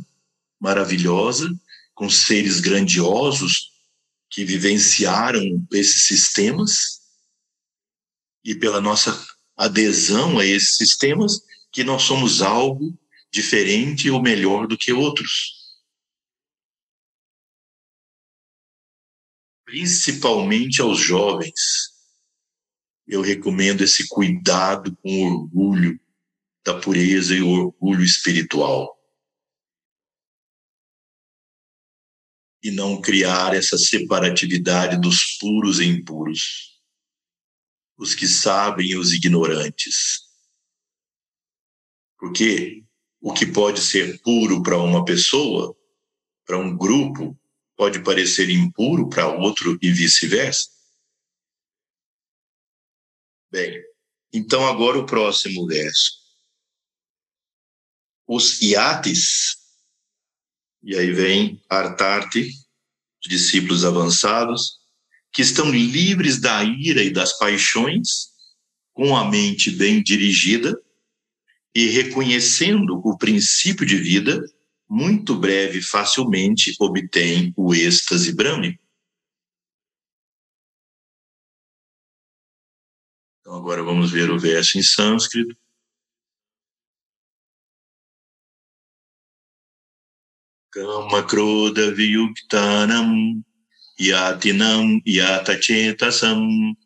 maravilhosa, com seres grandiosos que vivenciaram esses sistemas, e pela nossa adesão a esses sistemas que nós somos algo diferente ou melhor do que outros. Principalmente aos jovens, eu recomendo esse cuidado com o orgulho da pureza e o orgulho espiritual. E não criar essa separatividade dos puros e impuros os que sabem e os ignorantes. Porque o que pode ser puro para uma pessoa, para um grupo, pode parecer impuro para outro e vice-versa. Bem, então agora o próximo verso. Os iates, e aí vem Artarte, discípulos avançados, que estão livres da ira e das paixões, com a mente bem dirigida e reconhecendo o princípio de vida, muito breve e facilmente obtém o êxtase brâmico. Então agora vamos ver o verso em sânscrito. Kama Kroda Vyuktanam yatinam yatachetasam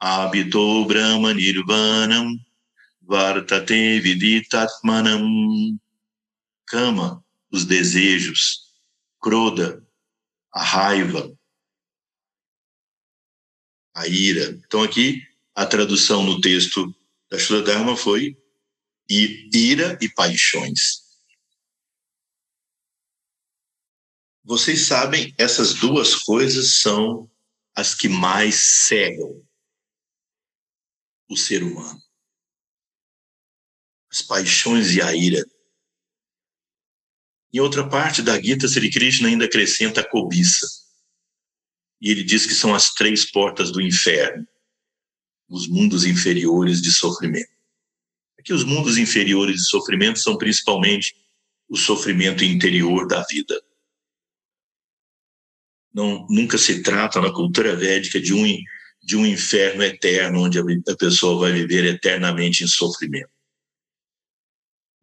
abito brahma nirvanam vartate viditatmanam kama, os desejos, kroda, a raiva, a ira. Então aqui a tradução no texto da Shula foi ira e paixões. Vocês sabem, essas duas coisas são as que mais cegam o ser humano. As paixões e a ira. Em outra parte da Gita, Sri Krishna ainda acrescenta a cobiça. E ele diz que são as três portas do inferno, os mundos inferiores de sofrimento. Aqui os mundos inferiores de sofrimento são principalmente o sofrimento interior da vida. Não, nunca se trata na cultura védica de um, de um inferno eterno, onde a pessoa vai viver eternamente em sofrimento.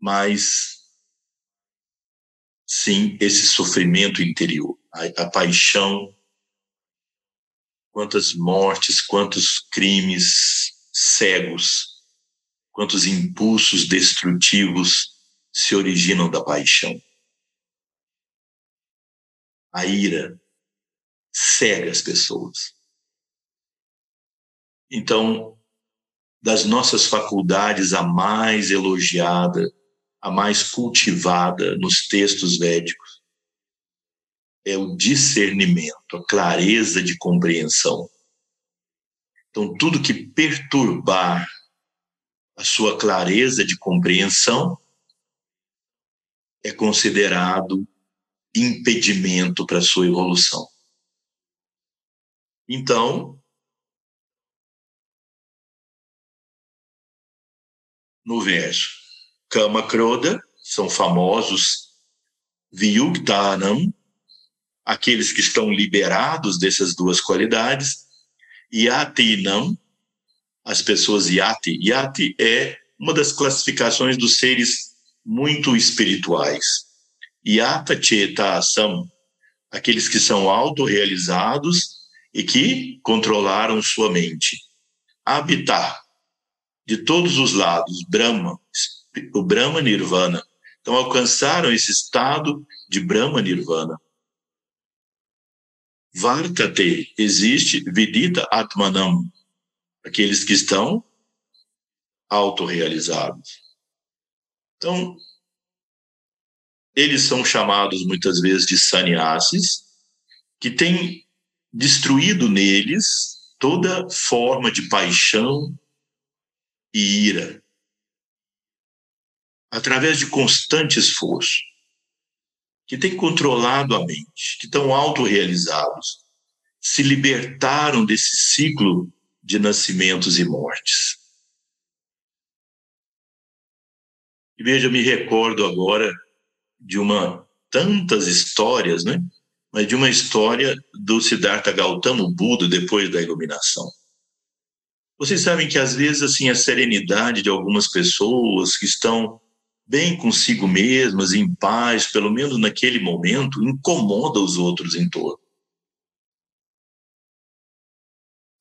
Mas, sim, esse sofrimento interior, a, a paixão, quantas mortes, quantos crimes cegos, quantos impulsos destrutivos se originam da paixão. A ira cega as pessoas. Então, das nossas faculdades, a mais elogiada, a mais cultivada nos textos védicos é o discernimento, a clareza de compreensão. Então, tudo que perturbar a sua clareza de compreensão é considerado impedimento para a sua evolução. Então, no verso, Kama Kroda são famosos Vyugdanam, aqueles que estão liberados dessas duas qualidades, Yatinam, as pessoas Yati. Yati é uma das classificações dos seres muito espirituais. Yata Cheta Asam, aqueles que são autorrealizados e que controlaram sua mente. Habitar, de todos os lados, Brahma, o Brahma Nirvana. Então alcançaram esse estado de Brahma Nirvana. Vartate, existe Vidita Atmanam, aqueles que estão autorrealizados. Então, eles são chamados muitas vezes de sannyasis, que têm destruído neles toda forma de paixão e ira, através de constante esforço, que têm controlado a mente, que estão autorrealizados, se libertaram desse ciclo de nascimentos e mortes. E veja, me recordo agora de uma tantas histórias, né? Mas de uma história do Siddhartha Gautama, o Buda, depois da iluminação. Vocês sabem que às vezes assim a serenidade de algumas pessoas que estão bem consigo mesmas, em paz, pelo menos naquele momento, incomoda os outros em torno.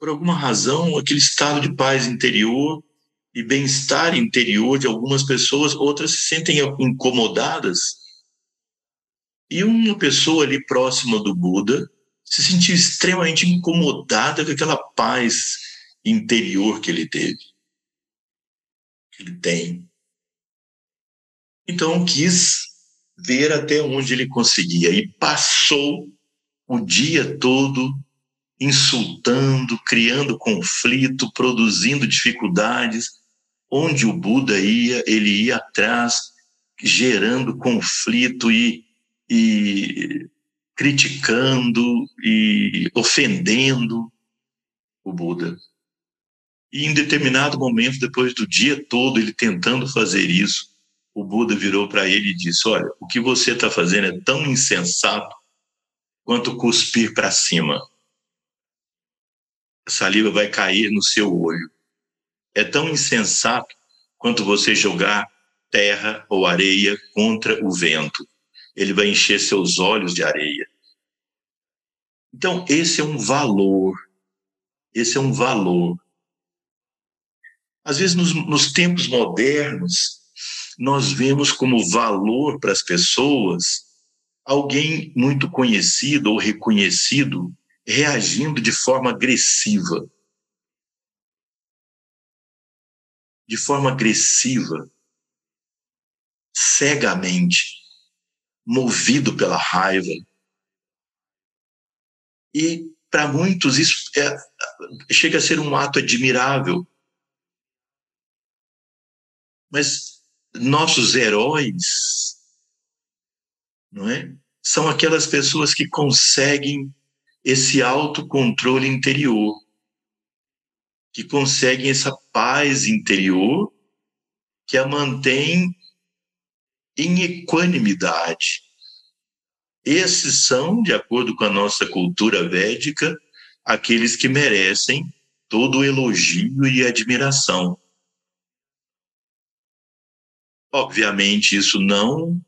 por alguma razão, aquele estado de paz interior e bem-estar interior de algumas pessoas, outras se sentem incomodadas. E uma pessoa ali próxima do Buda se sentiu extremamente incomodada com aquela paz interior que ele teve, que ele tem. Então quis ver até onde ele conseguia e passou o dia todo insultando, criando conflito, produzindo dificuldades. Onde o Buda ia, ele ia atrás, gerando conflito e, e criticando e ofendendo o Buda. E em determinado momento, depois do dia todo ele tentando fazer isso, o Buda virou para ele e disse: Olha, o que você está fazendo é tão insensato quanto cuspir para cima a saliva vai cair no seu olho. É tão insensato quanto você jogar terra ou areia contra o vento. Ele vai encher seus olhos de areia. Então, esse é um valor. Esse é um valor. Às vezes, nos, nos tempos modernos, nós vemos como valor para as pessoas alguém muito conhecido ou reconhecido reagindo de forma agressiva. De forma agressiva, cegamente, movido pela raiva. E para muitos isso é, chega a ser um ato admirável. Mas nossos heróis, não é? São aquelas pessoas que conseguem esse autocontrole interior, que conseguem essa paz interior que a mantém em equanimidade. Esses são, de acordo com a nossa cultura védica, aqueles que merecem todo o elogio e admiração. Obviamente, isso não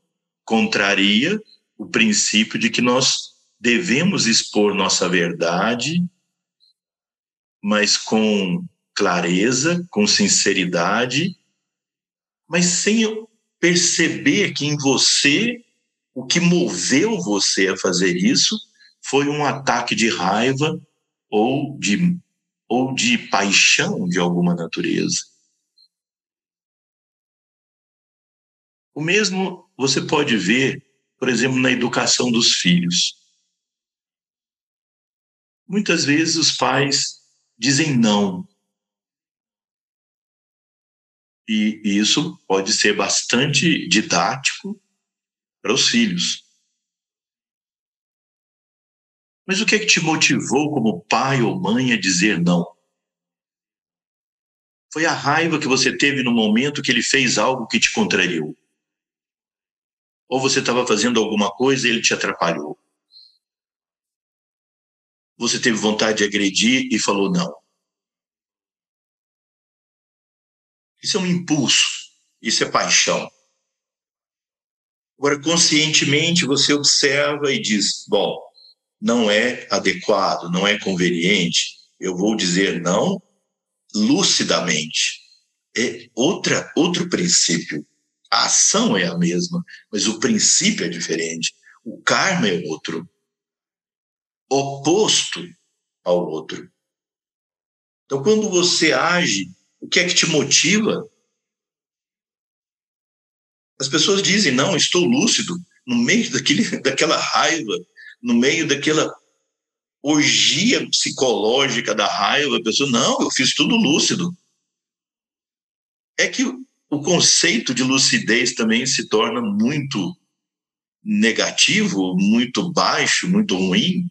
contraria o princípio de que nós devemos expor nossa verdade, mas com clareza, com sinceridade, mas sem perceber que em você o que moveu você a fazer isso foi um ataque de raiva ou de ou de paixão de alguma natureza. O mesmo você pode ver, por exemplo, na educação dos filhos. Muitas vezes os pais dizem não. E isso pode ser bastante didático para os filhos. Mas o que é que te motivou como pai ou mãe a dizer não? Foi a raiva que você teve no momento que ele fez algo que te contrariou. Ou você estava fazendo alguma coisa e ele te atrapalhou. Você teve vontade de agredir e falou não. Isso é um impulso, isso é paixão. Agora, conscientemente, você observa e diz: bom, não é adequado, não é conveniente, eu vou dizer não lucidamente. É outra, outro princípio. A ação é a mesma, mas o princípio é diferente. O karma é outro, oposto ao outro. Então, quando você age, o que é que te motiva? As pessoas dizem: não, estou lúcido, no meio daquele, [LAUGHS] daquela raiva, no meio daquela orgia psicológica da raiva, a pessoa, não, eu fiz tudo lúcido. É que o conceito de lucidez também se torna muito negativo, muito baixo, muito ruim.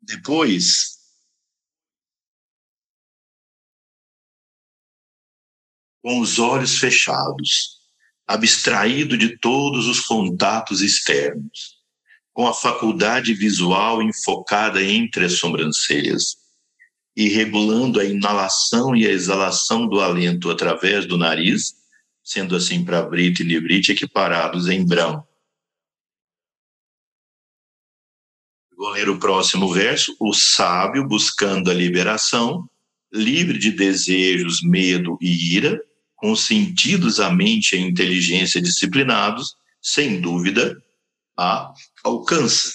Depois, com os olhos fechados, abstraído de todos os contatos externos, com a faculdade visual enfocada entre as sobrancelhas, e regulando a inalação e a exalação do alento através do nariz, sendo assim para Brita e Nibrite equiparados em Brahma. Vou ler o próximo verso. O sábio, buscando a liberação, livre de desejos, medo e ira, com os sentidos, a mente e a inteligência disciplinados, sem dúvida, a alcança.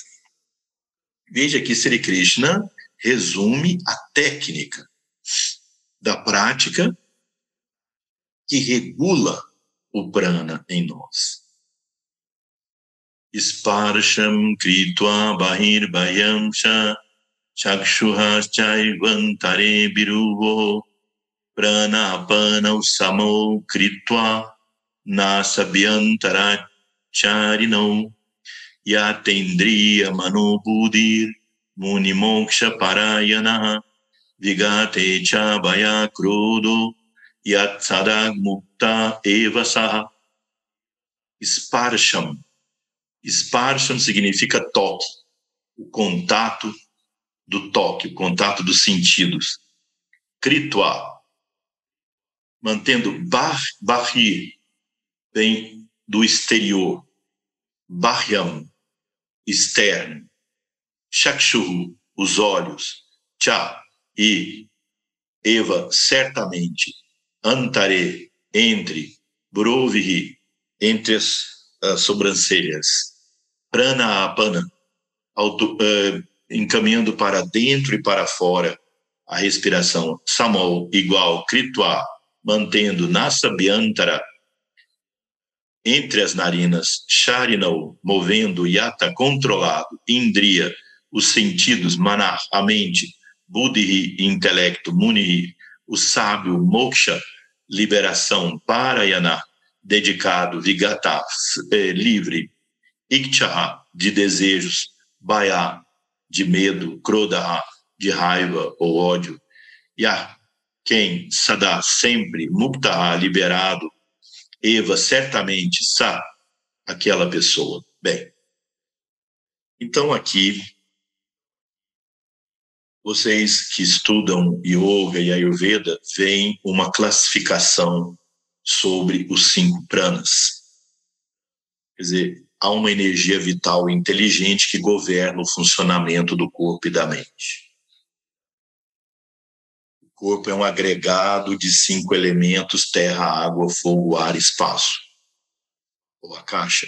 Veja que Sri Krishna resume a técnica da prática que regula o prana em nós. Sparsham kritva bahir bhahyam sha chakshuha chaivantare biruvo pranapanau samo kritva nasabhyantara charinau yatendriya manobudir munimoksha parayana vigate cha vaya krudo yat sadag mukta eva. Sparsham. Sparsham significa toque, o contato do toque, o contato dos sentidos. Kritwa, mantendo bar, barri, vem do exterior. Bahyam, externo. Chakshu, os olhos, Cha e Eva, certamente, Antare, entre, Brovihi, entre as, as sobrancelhas, Prana Apana, auto, uh, encaminhando para dentro e para fora a respiração, Samol, igual, Kritwa, mantendo Nasabhyantara, entre as narinas, Sharinau, movendo Yata, controlado, Indriya, os sentidos, manar, a mente, buddhi, intelecto, muni, o sábio, moksha, liberação, parayana, dedicado, vigata, eh, livre, ikchaha, de desejos, baya, de medo, krodaha, de raiva ou ódio, ya, quem sadá sempre, mukta liberado, Eva certamente sa, aquela pessoa. Bem, então aqui, vocês que estudam Yoga e Ayurveda veem uma classificação sobre os cinco pranas. Quer dizer, há uma energia vital inteligente que governa o funcionamento do corpo e da mente. O corpo é um agregado de cinco elementos: terra, água, fogo, ar, espaço. Ou a caixa.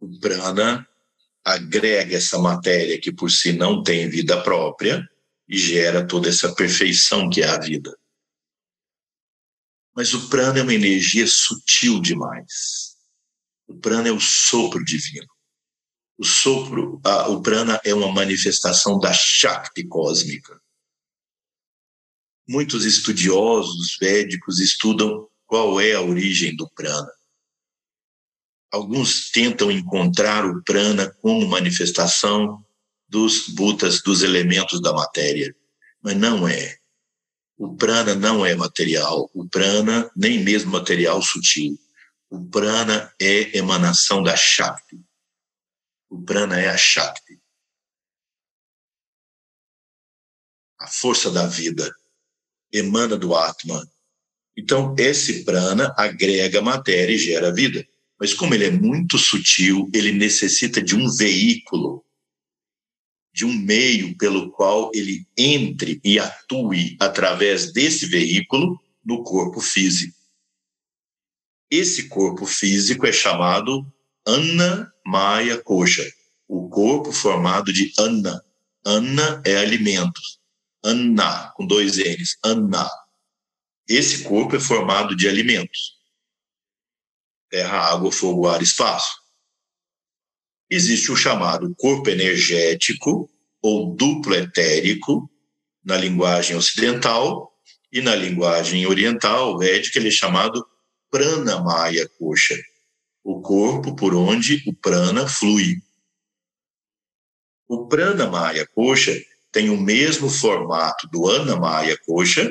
O prana agrega essa matéria que por si não tem vida própria e gera toda essa perfeição que é a vida. Mas o prana é uma energia sutil demais. O prana é o sopro divino. O sopro, a, o prana é uma manifestação da Shakti cósmica. Muitos estudiosos védicos estudam qual é a origem do prana. Alguns tentam encontrar o prana como manifestação dos butas, dos elementos da matéria, mas não é. O prana não é material, o prana nem mesmo material sutil. O prana é emanação da Shakti. O prana é a Shakti. A força da vida emana do Atman. Então, esse prana agrega matéria e gera vida. Mas como ele é muito sutil, ele necessita de um veículo, de um meio pelo qual ele entre e atue através desse veículo no corpo físico. Esse corpo físico é chamado Anna Maya Kosha, o corpo formado de Anna. Anna é alimentos. Anna, com dois N's, Anna. Esse corpo é formado de alimentos terra, água, fogo, ar, espaço. Existe o chamado corpo energético ou duplo etérico na linguagem ocidental e na linguagem oriental, védica, ele é chamado pranamaya kosha, o corpo por onde o prana flui. O pranamaya kosha tem o mesmo formato do anamaya kosha,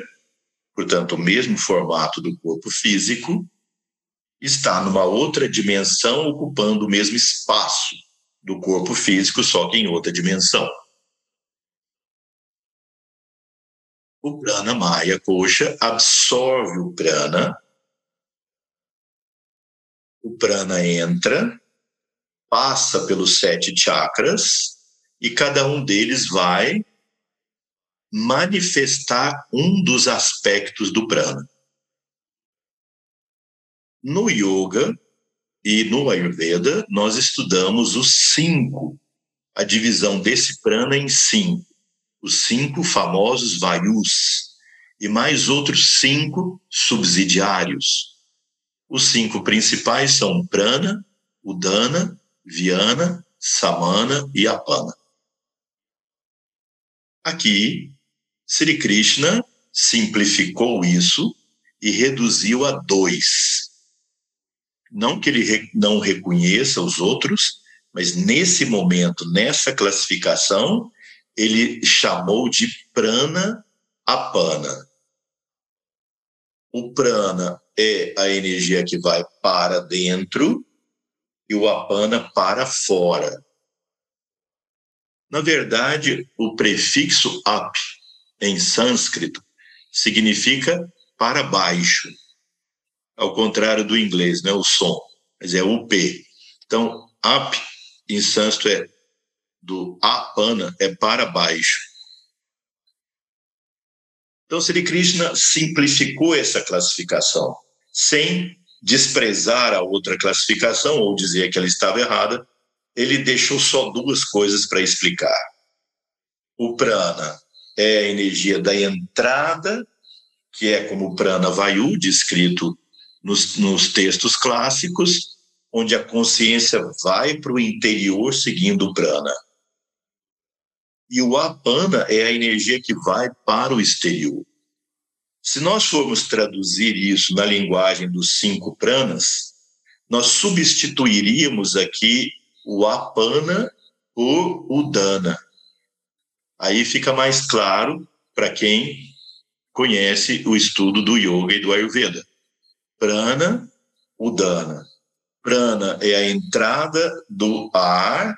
portanto, o mesmo formato do corpo físico, está numa outra dimensão, ocupando o mesmo espaço do corpo físico, só que em outra dimensão. O prana maya coxa absorve o prana, o prana entra, passa pelos sete chakras e cada um deles vai manifestar um dos aspectos do prana. No yoga e no Ayurveda, nós estudamos os cinco, a divisão desse prana em cinco, os cinco famosos vayus, e mais outros cinco subsidiários. Os cinco principais são prana, udana, viana, samana e apana. Aqui, Sri Krishna simplificou isso e reduziu a dois não que ele não reconheça os outros, mas nesse momento, nessa classificação, ele chamou de prana apana. O prana é a energia que vai para dentro e o apana para fora. Na verdade, o prefixo ap em sânscrito significa para baixo ao contrário do inglês, né, o som, mas é o P. Então, up em sânscrito é do apana, é para baixo. Então, Sri Krishna simplificou essa classificação, sem desprezar a outra classificação ou dizer que ela estava errada, ele deixou só duas coisas para explicar. O prana é a energia da entrada, que é como prana vayu, descrito nos, nos textos clássicos, onde a consciência vai para o interior seguindo o prana. E o apana é a energia que vai para o exterior. Se nós formos traduzir isso na linguagem dos cinco pranas, nós substituiríamos aqui o apana por o dana. Aí fica mais claro para quem conhece o estudo do yoga e do ayurveda. Prana, udana. Prana é a entrada do ar,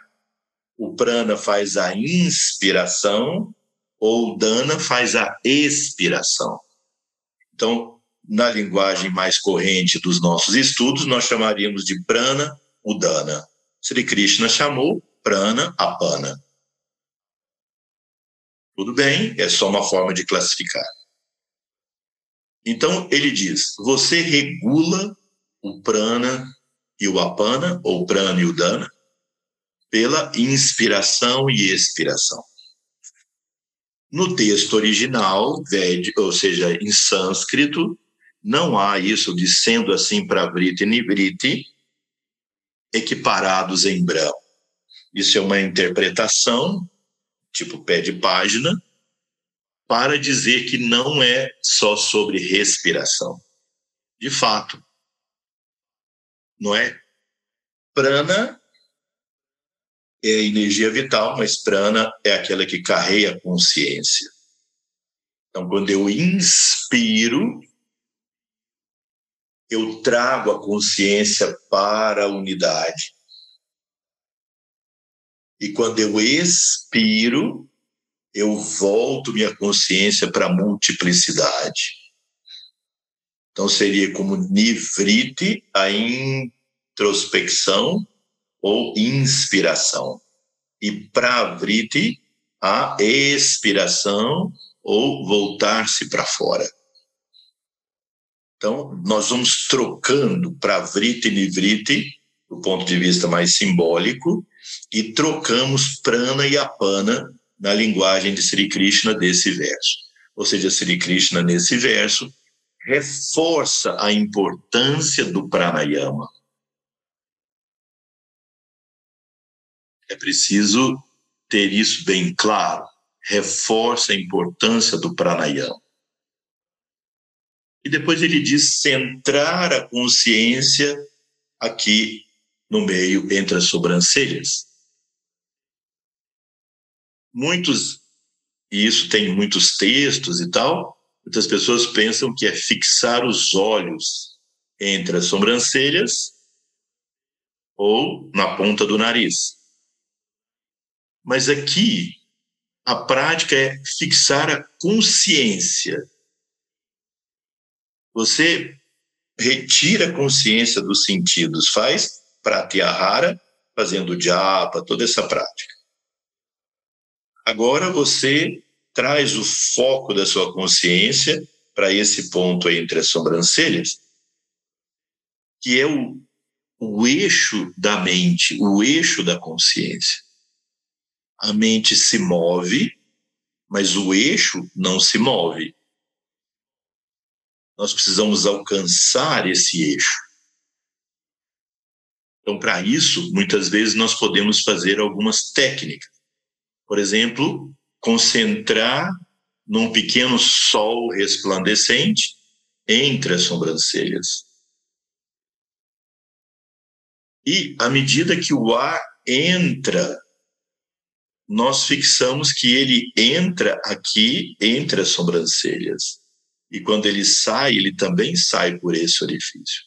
o prana faz a inspiração, ou dana faz a expiração. Então, na linguagem mais corrente dos nossos estudos, nós chamaríamos de prana, udana. Sri Krishna chamou prana, apana. Tudo bem, é só uma forma de classificar. Então, ele diz: você regula o prana e o apana, ou prana e o dana, pela inspiração e expiração. No texto original, ou seja, em sânscrito, não há isso de sendo assim para Vriti e Nivriti equiparados em Brahma. Isso é uma interpretação, tipo pé de página, para dizer que não é só sobre respiração. De fato, não é? Prana é energia vital, mas prana é aquela que carrega a consciência. Então, quando eu inspiro, eu trago a consciência para a unidade. E quando eu expiro, eu volto minha consciência para a multiplicidade. Então seria como nivriti, a introspecção ou inspiração. E pravriti, a expiração ou voltar-se para fora. Então, nós vamos trocando pravriti e nivriti, do ponto de vista mais simbólico, e trocamos prana e apana na linguagem de Sri Krishna desse verso. Ou seja, Sri Krishna nesse verso reforça a importância do pranayama. É preciso ter isso bem claro. Reforça a importância do pranayama. E depois ele diz centrar a consciência aqui no meio entre as sobrancelhas. Muitos, e isso tem muitos textos e tal, muitas pessoas pensam que é fixar os olhos entre as sobrancelhas ou na ponta do nariz. Mas aqui, a prática é fixar a consciência. Você retira a consciência dos sentidos, faz pratyahara, fazendo japa, toda essa prática. Agora você traz o foco da sua consciência para esse ponto entre as sobrancelhas, que é o, o eixo da mente, o eixo da consciência. A mente se move, mas o eixo não se move. Nós precisamos alcançar esse eixo. Então, para isso, muitas vezes nós podemos fazer algumas técnicas. Por exemplo, concentrar num pequeno sol resplandecente entre as sobrancelhas. E à medida que o ar entra, nós fixamos que ele entra aqui entre as sobrancelhas. E quando ele sai, ele também sai por esse orifício.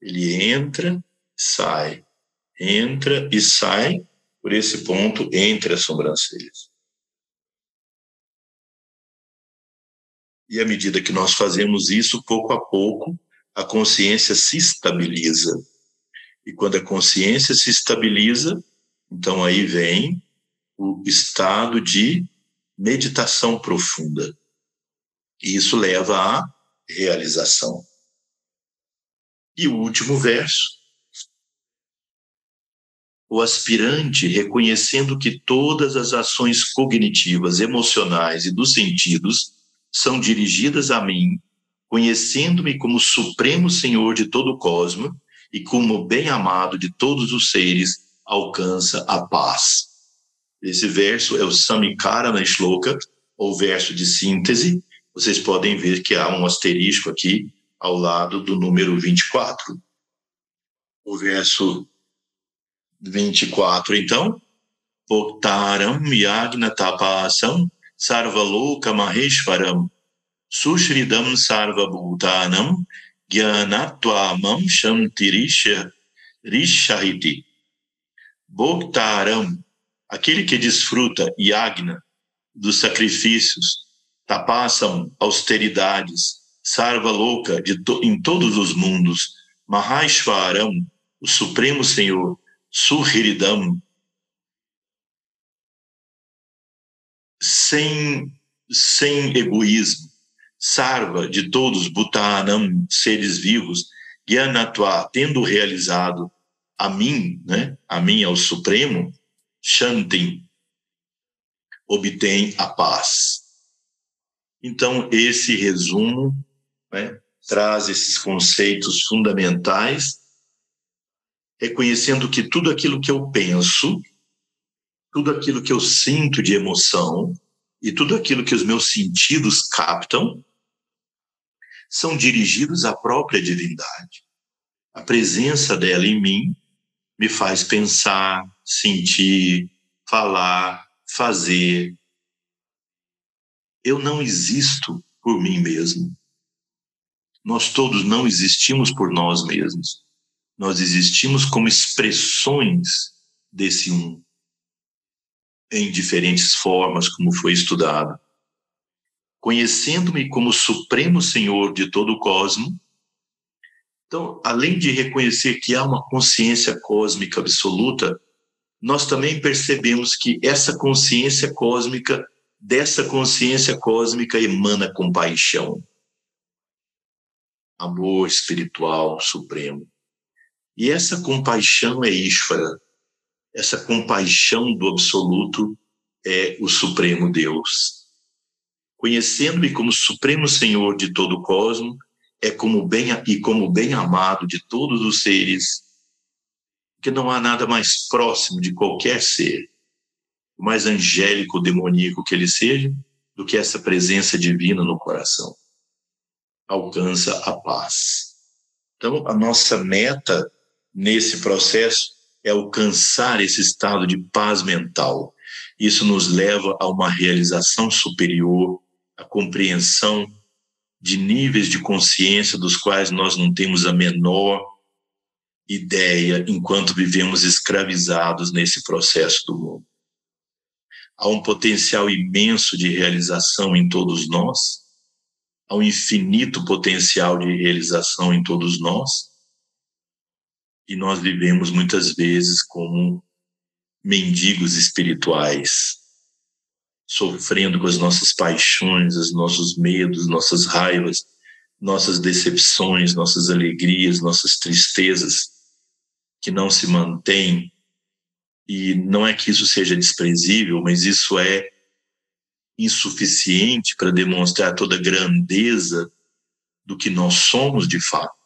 Ele entra sai, entra e sai por esse ponto entre as sobrancelhas. E à medida que nós fazemos isso, pouco a pouco, a consciência se estabiliza. E quando a consciência se estabiliza, então aí vem o estado de meditação profunda. E isso leva à realização. E o último verso o aspirante, reconhecendo que todas as ações cognitivas, emocionais e dos sentidos são dirigidas a mim, conhecendo-me como Supremo Senhor de todo o cosmos e como bem-amado de todos os seres, alcança a paz. Esse verso é o Samikarana Shloka, ou verso de síntese. Vocês podem ver que há um asterisco aqui ao lado do número 24. O verso 24, então, Bhoktaram Yagna Tapasam Sarvaloka Maheshwaram. Sushridam Sarvabhutanam Gyanatvamam Shantirisha Rishahiti. Bhoktaram, aquele que desfruta yagna dos sacrifícios, tapasam austeridades, sarva louca to, em todos os mundos, Mahashvaram, o Supremo Senhor, Suhiridam, sem, sem egoísmo, Sarva de todos, Bhutanam, seres vivos, Gyanatva, tendo realizado a mim, né, a mim ao Supremo, Shantim, obtém a paz. Então, esse resumo né, traz esses conceitos fundamentais, reconhecendo que tudo aquilo que eu penso, tudo aquilo que eu sinto de emoção e tudo aquilo que os meus sentidos captam são dirigidos à própria divindade. A presença dela em mim me faz pensar, sentir, falar, fazer. Eu não existo por mim mesmo. Nós todos não existimos por nós mesmos. Nós existimos como expressões desse um, em diferentes formas, como foi estudado. Conhecendo-me como Supremo Senhor de todo o cosmo, então, além de reconhecer que há uma consciência cósmica absoluta, nós também percebemos que essa consciência cósmica, dessa consciência cósmica emana compaixão, amor espiritual supremo. E essa compaixão é Ishvara, essa compaixão do absoluto é o supremo Deus. Conhecendo-me como supremo Senhor de todo o cosmos, é como bem e como bem amado de todos os seres, que não há nada mais próximo de qualquer ser, mais angélico, demoníaco que ele seja, do que essa presença divina no coração. Alcança a paz. Então, a nossa meta nesse processo é alcançar esse estado de paz mental. Isso nos leva a uma realização superior, a compreensão de níveis de consciência dos quais nós não temos a menor ideia enquanto vivemos escravizados nesse processo do mundo. Há um potencial imenso de realização em todos nós, há um infinito potencial de realização em todos nós, e nós vivemos muitas vezes como mendigos espirituais, sofrendo com as nossas paixões, os nossos medos, nossas raivas, nossas decepções, nossas alegrias, nossas tristezas, que não se mantêm. E não é que isso seja desprezível, mas isso é insuficiente para demonstrar toda a grandeza do que nós somos de fato.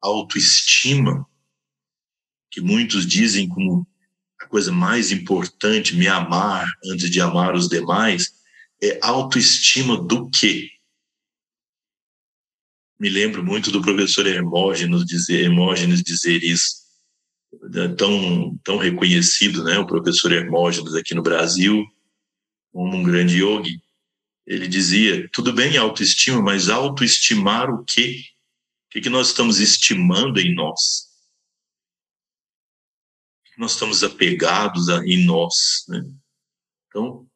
Autoestima, que muitos dizem como a coisa mais importante, me amar antes de amar os demais, é autoestima do quê? Me lembro muito do professor Hermógenes dizer, Hermógenes dizer isso, né, tão, tão reconhecido, né, o professor Hermógenes aqui no Brasil, como um grande yogi. Ele dizia, tudo bem autoestima, mas autoestimar o quê? O que, nós estamos estimando em nós? nós estamos apegados a, em nós. Né? Então,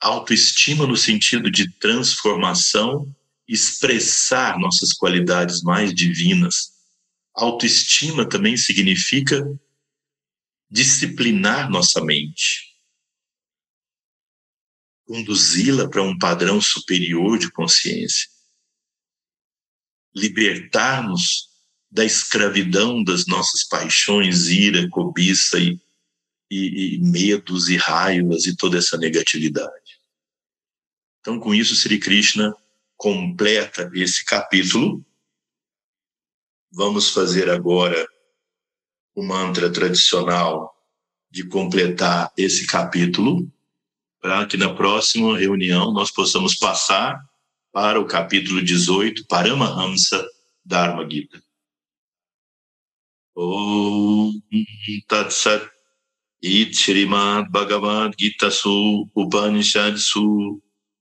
autoestima no sentido de transformação, expressar nossas qualidades mais divinas. Autoestima também significa disciplinar nossa mente, conduzi-la para um padrão superior de consciência, libertar-nos da escravidão das nossas paixões, ira, cobiça e, e, e medos e raivas e toda essa negatividade. Então, com isso, Sri Krishna completa esse capítulo. Vamos fazer agora o mantra tradicional de completar esse capítulo, para que na próxima reunião nós possamos passar para o capítulo 18, Paramahamsa Dharma Gita. Om Tat Sat It Srimad Bhagavad Gita Su Upanishad Su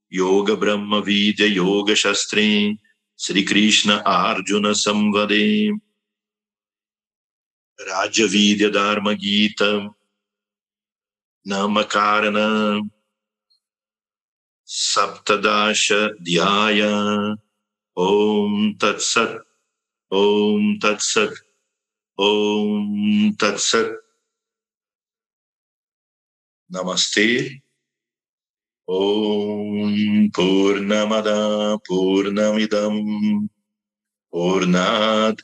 Yoga Brahma Vidya Yoga Shastri Sri Krishna Arjuna Samvade Raja Vidya Dharma Gita Namakarana Saptadasha Dhyaya Om Tat Sat Om Tat Sat Om Tat Sat Namaste Om Purnamada Purnamidam Purnat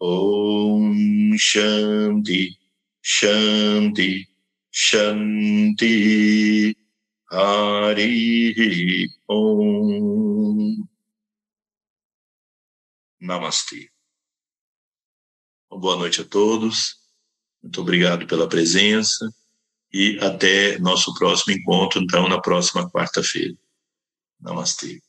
Om Shanti Shanti Shanti Hari Om Namastê. Boa noite a todos. Muito obrigado pela presença e até nosso próximo encontro, então, na próxima quarta-feira. Namastê.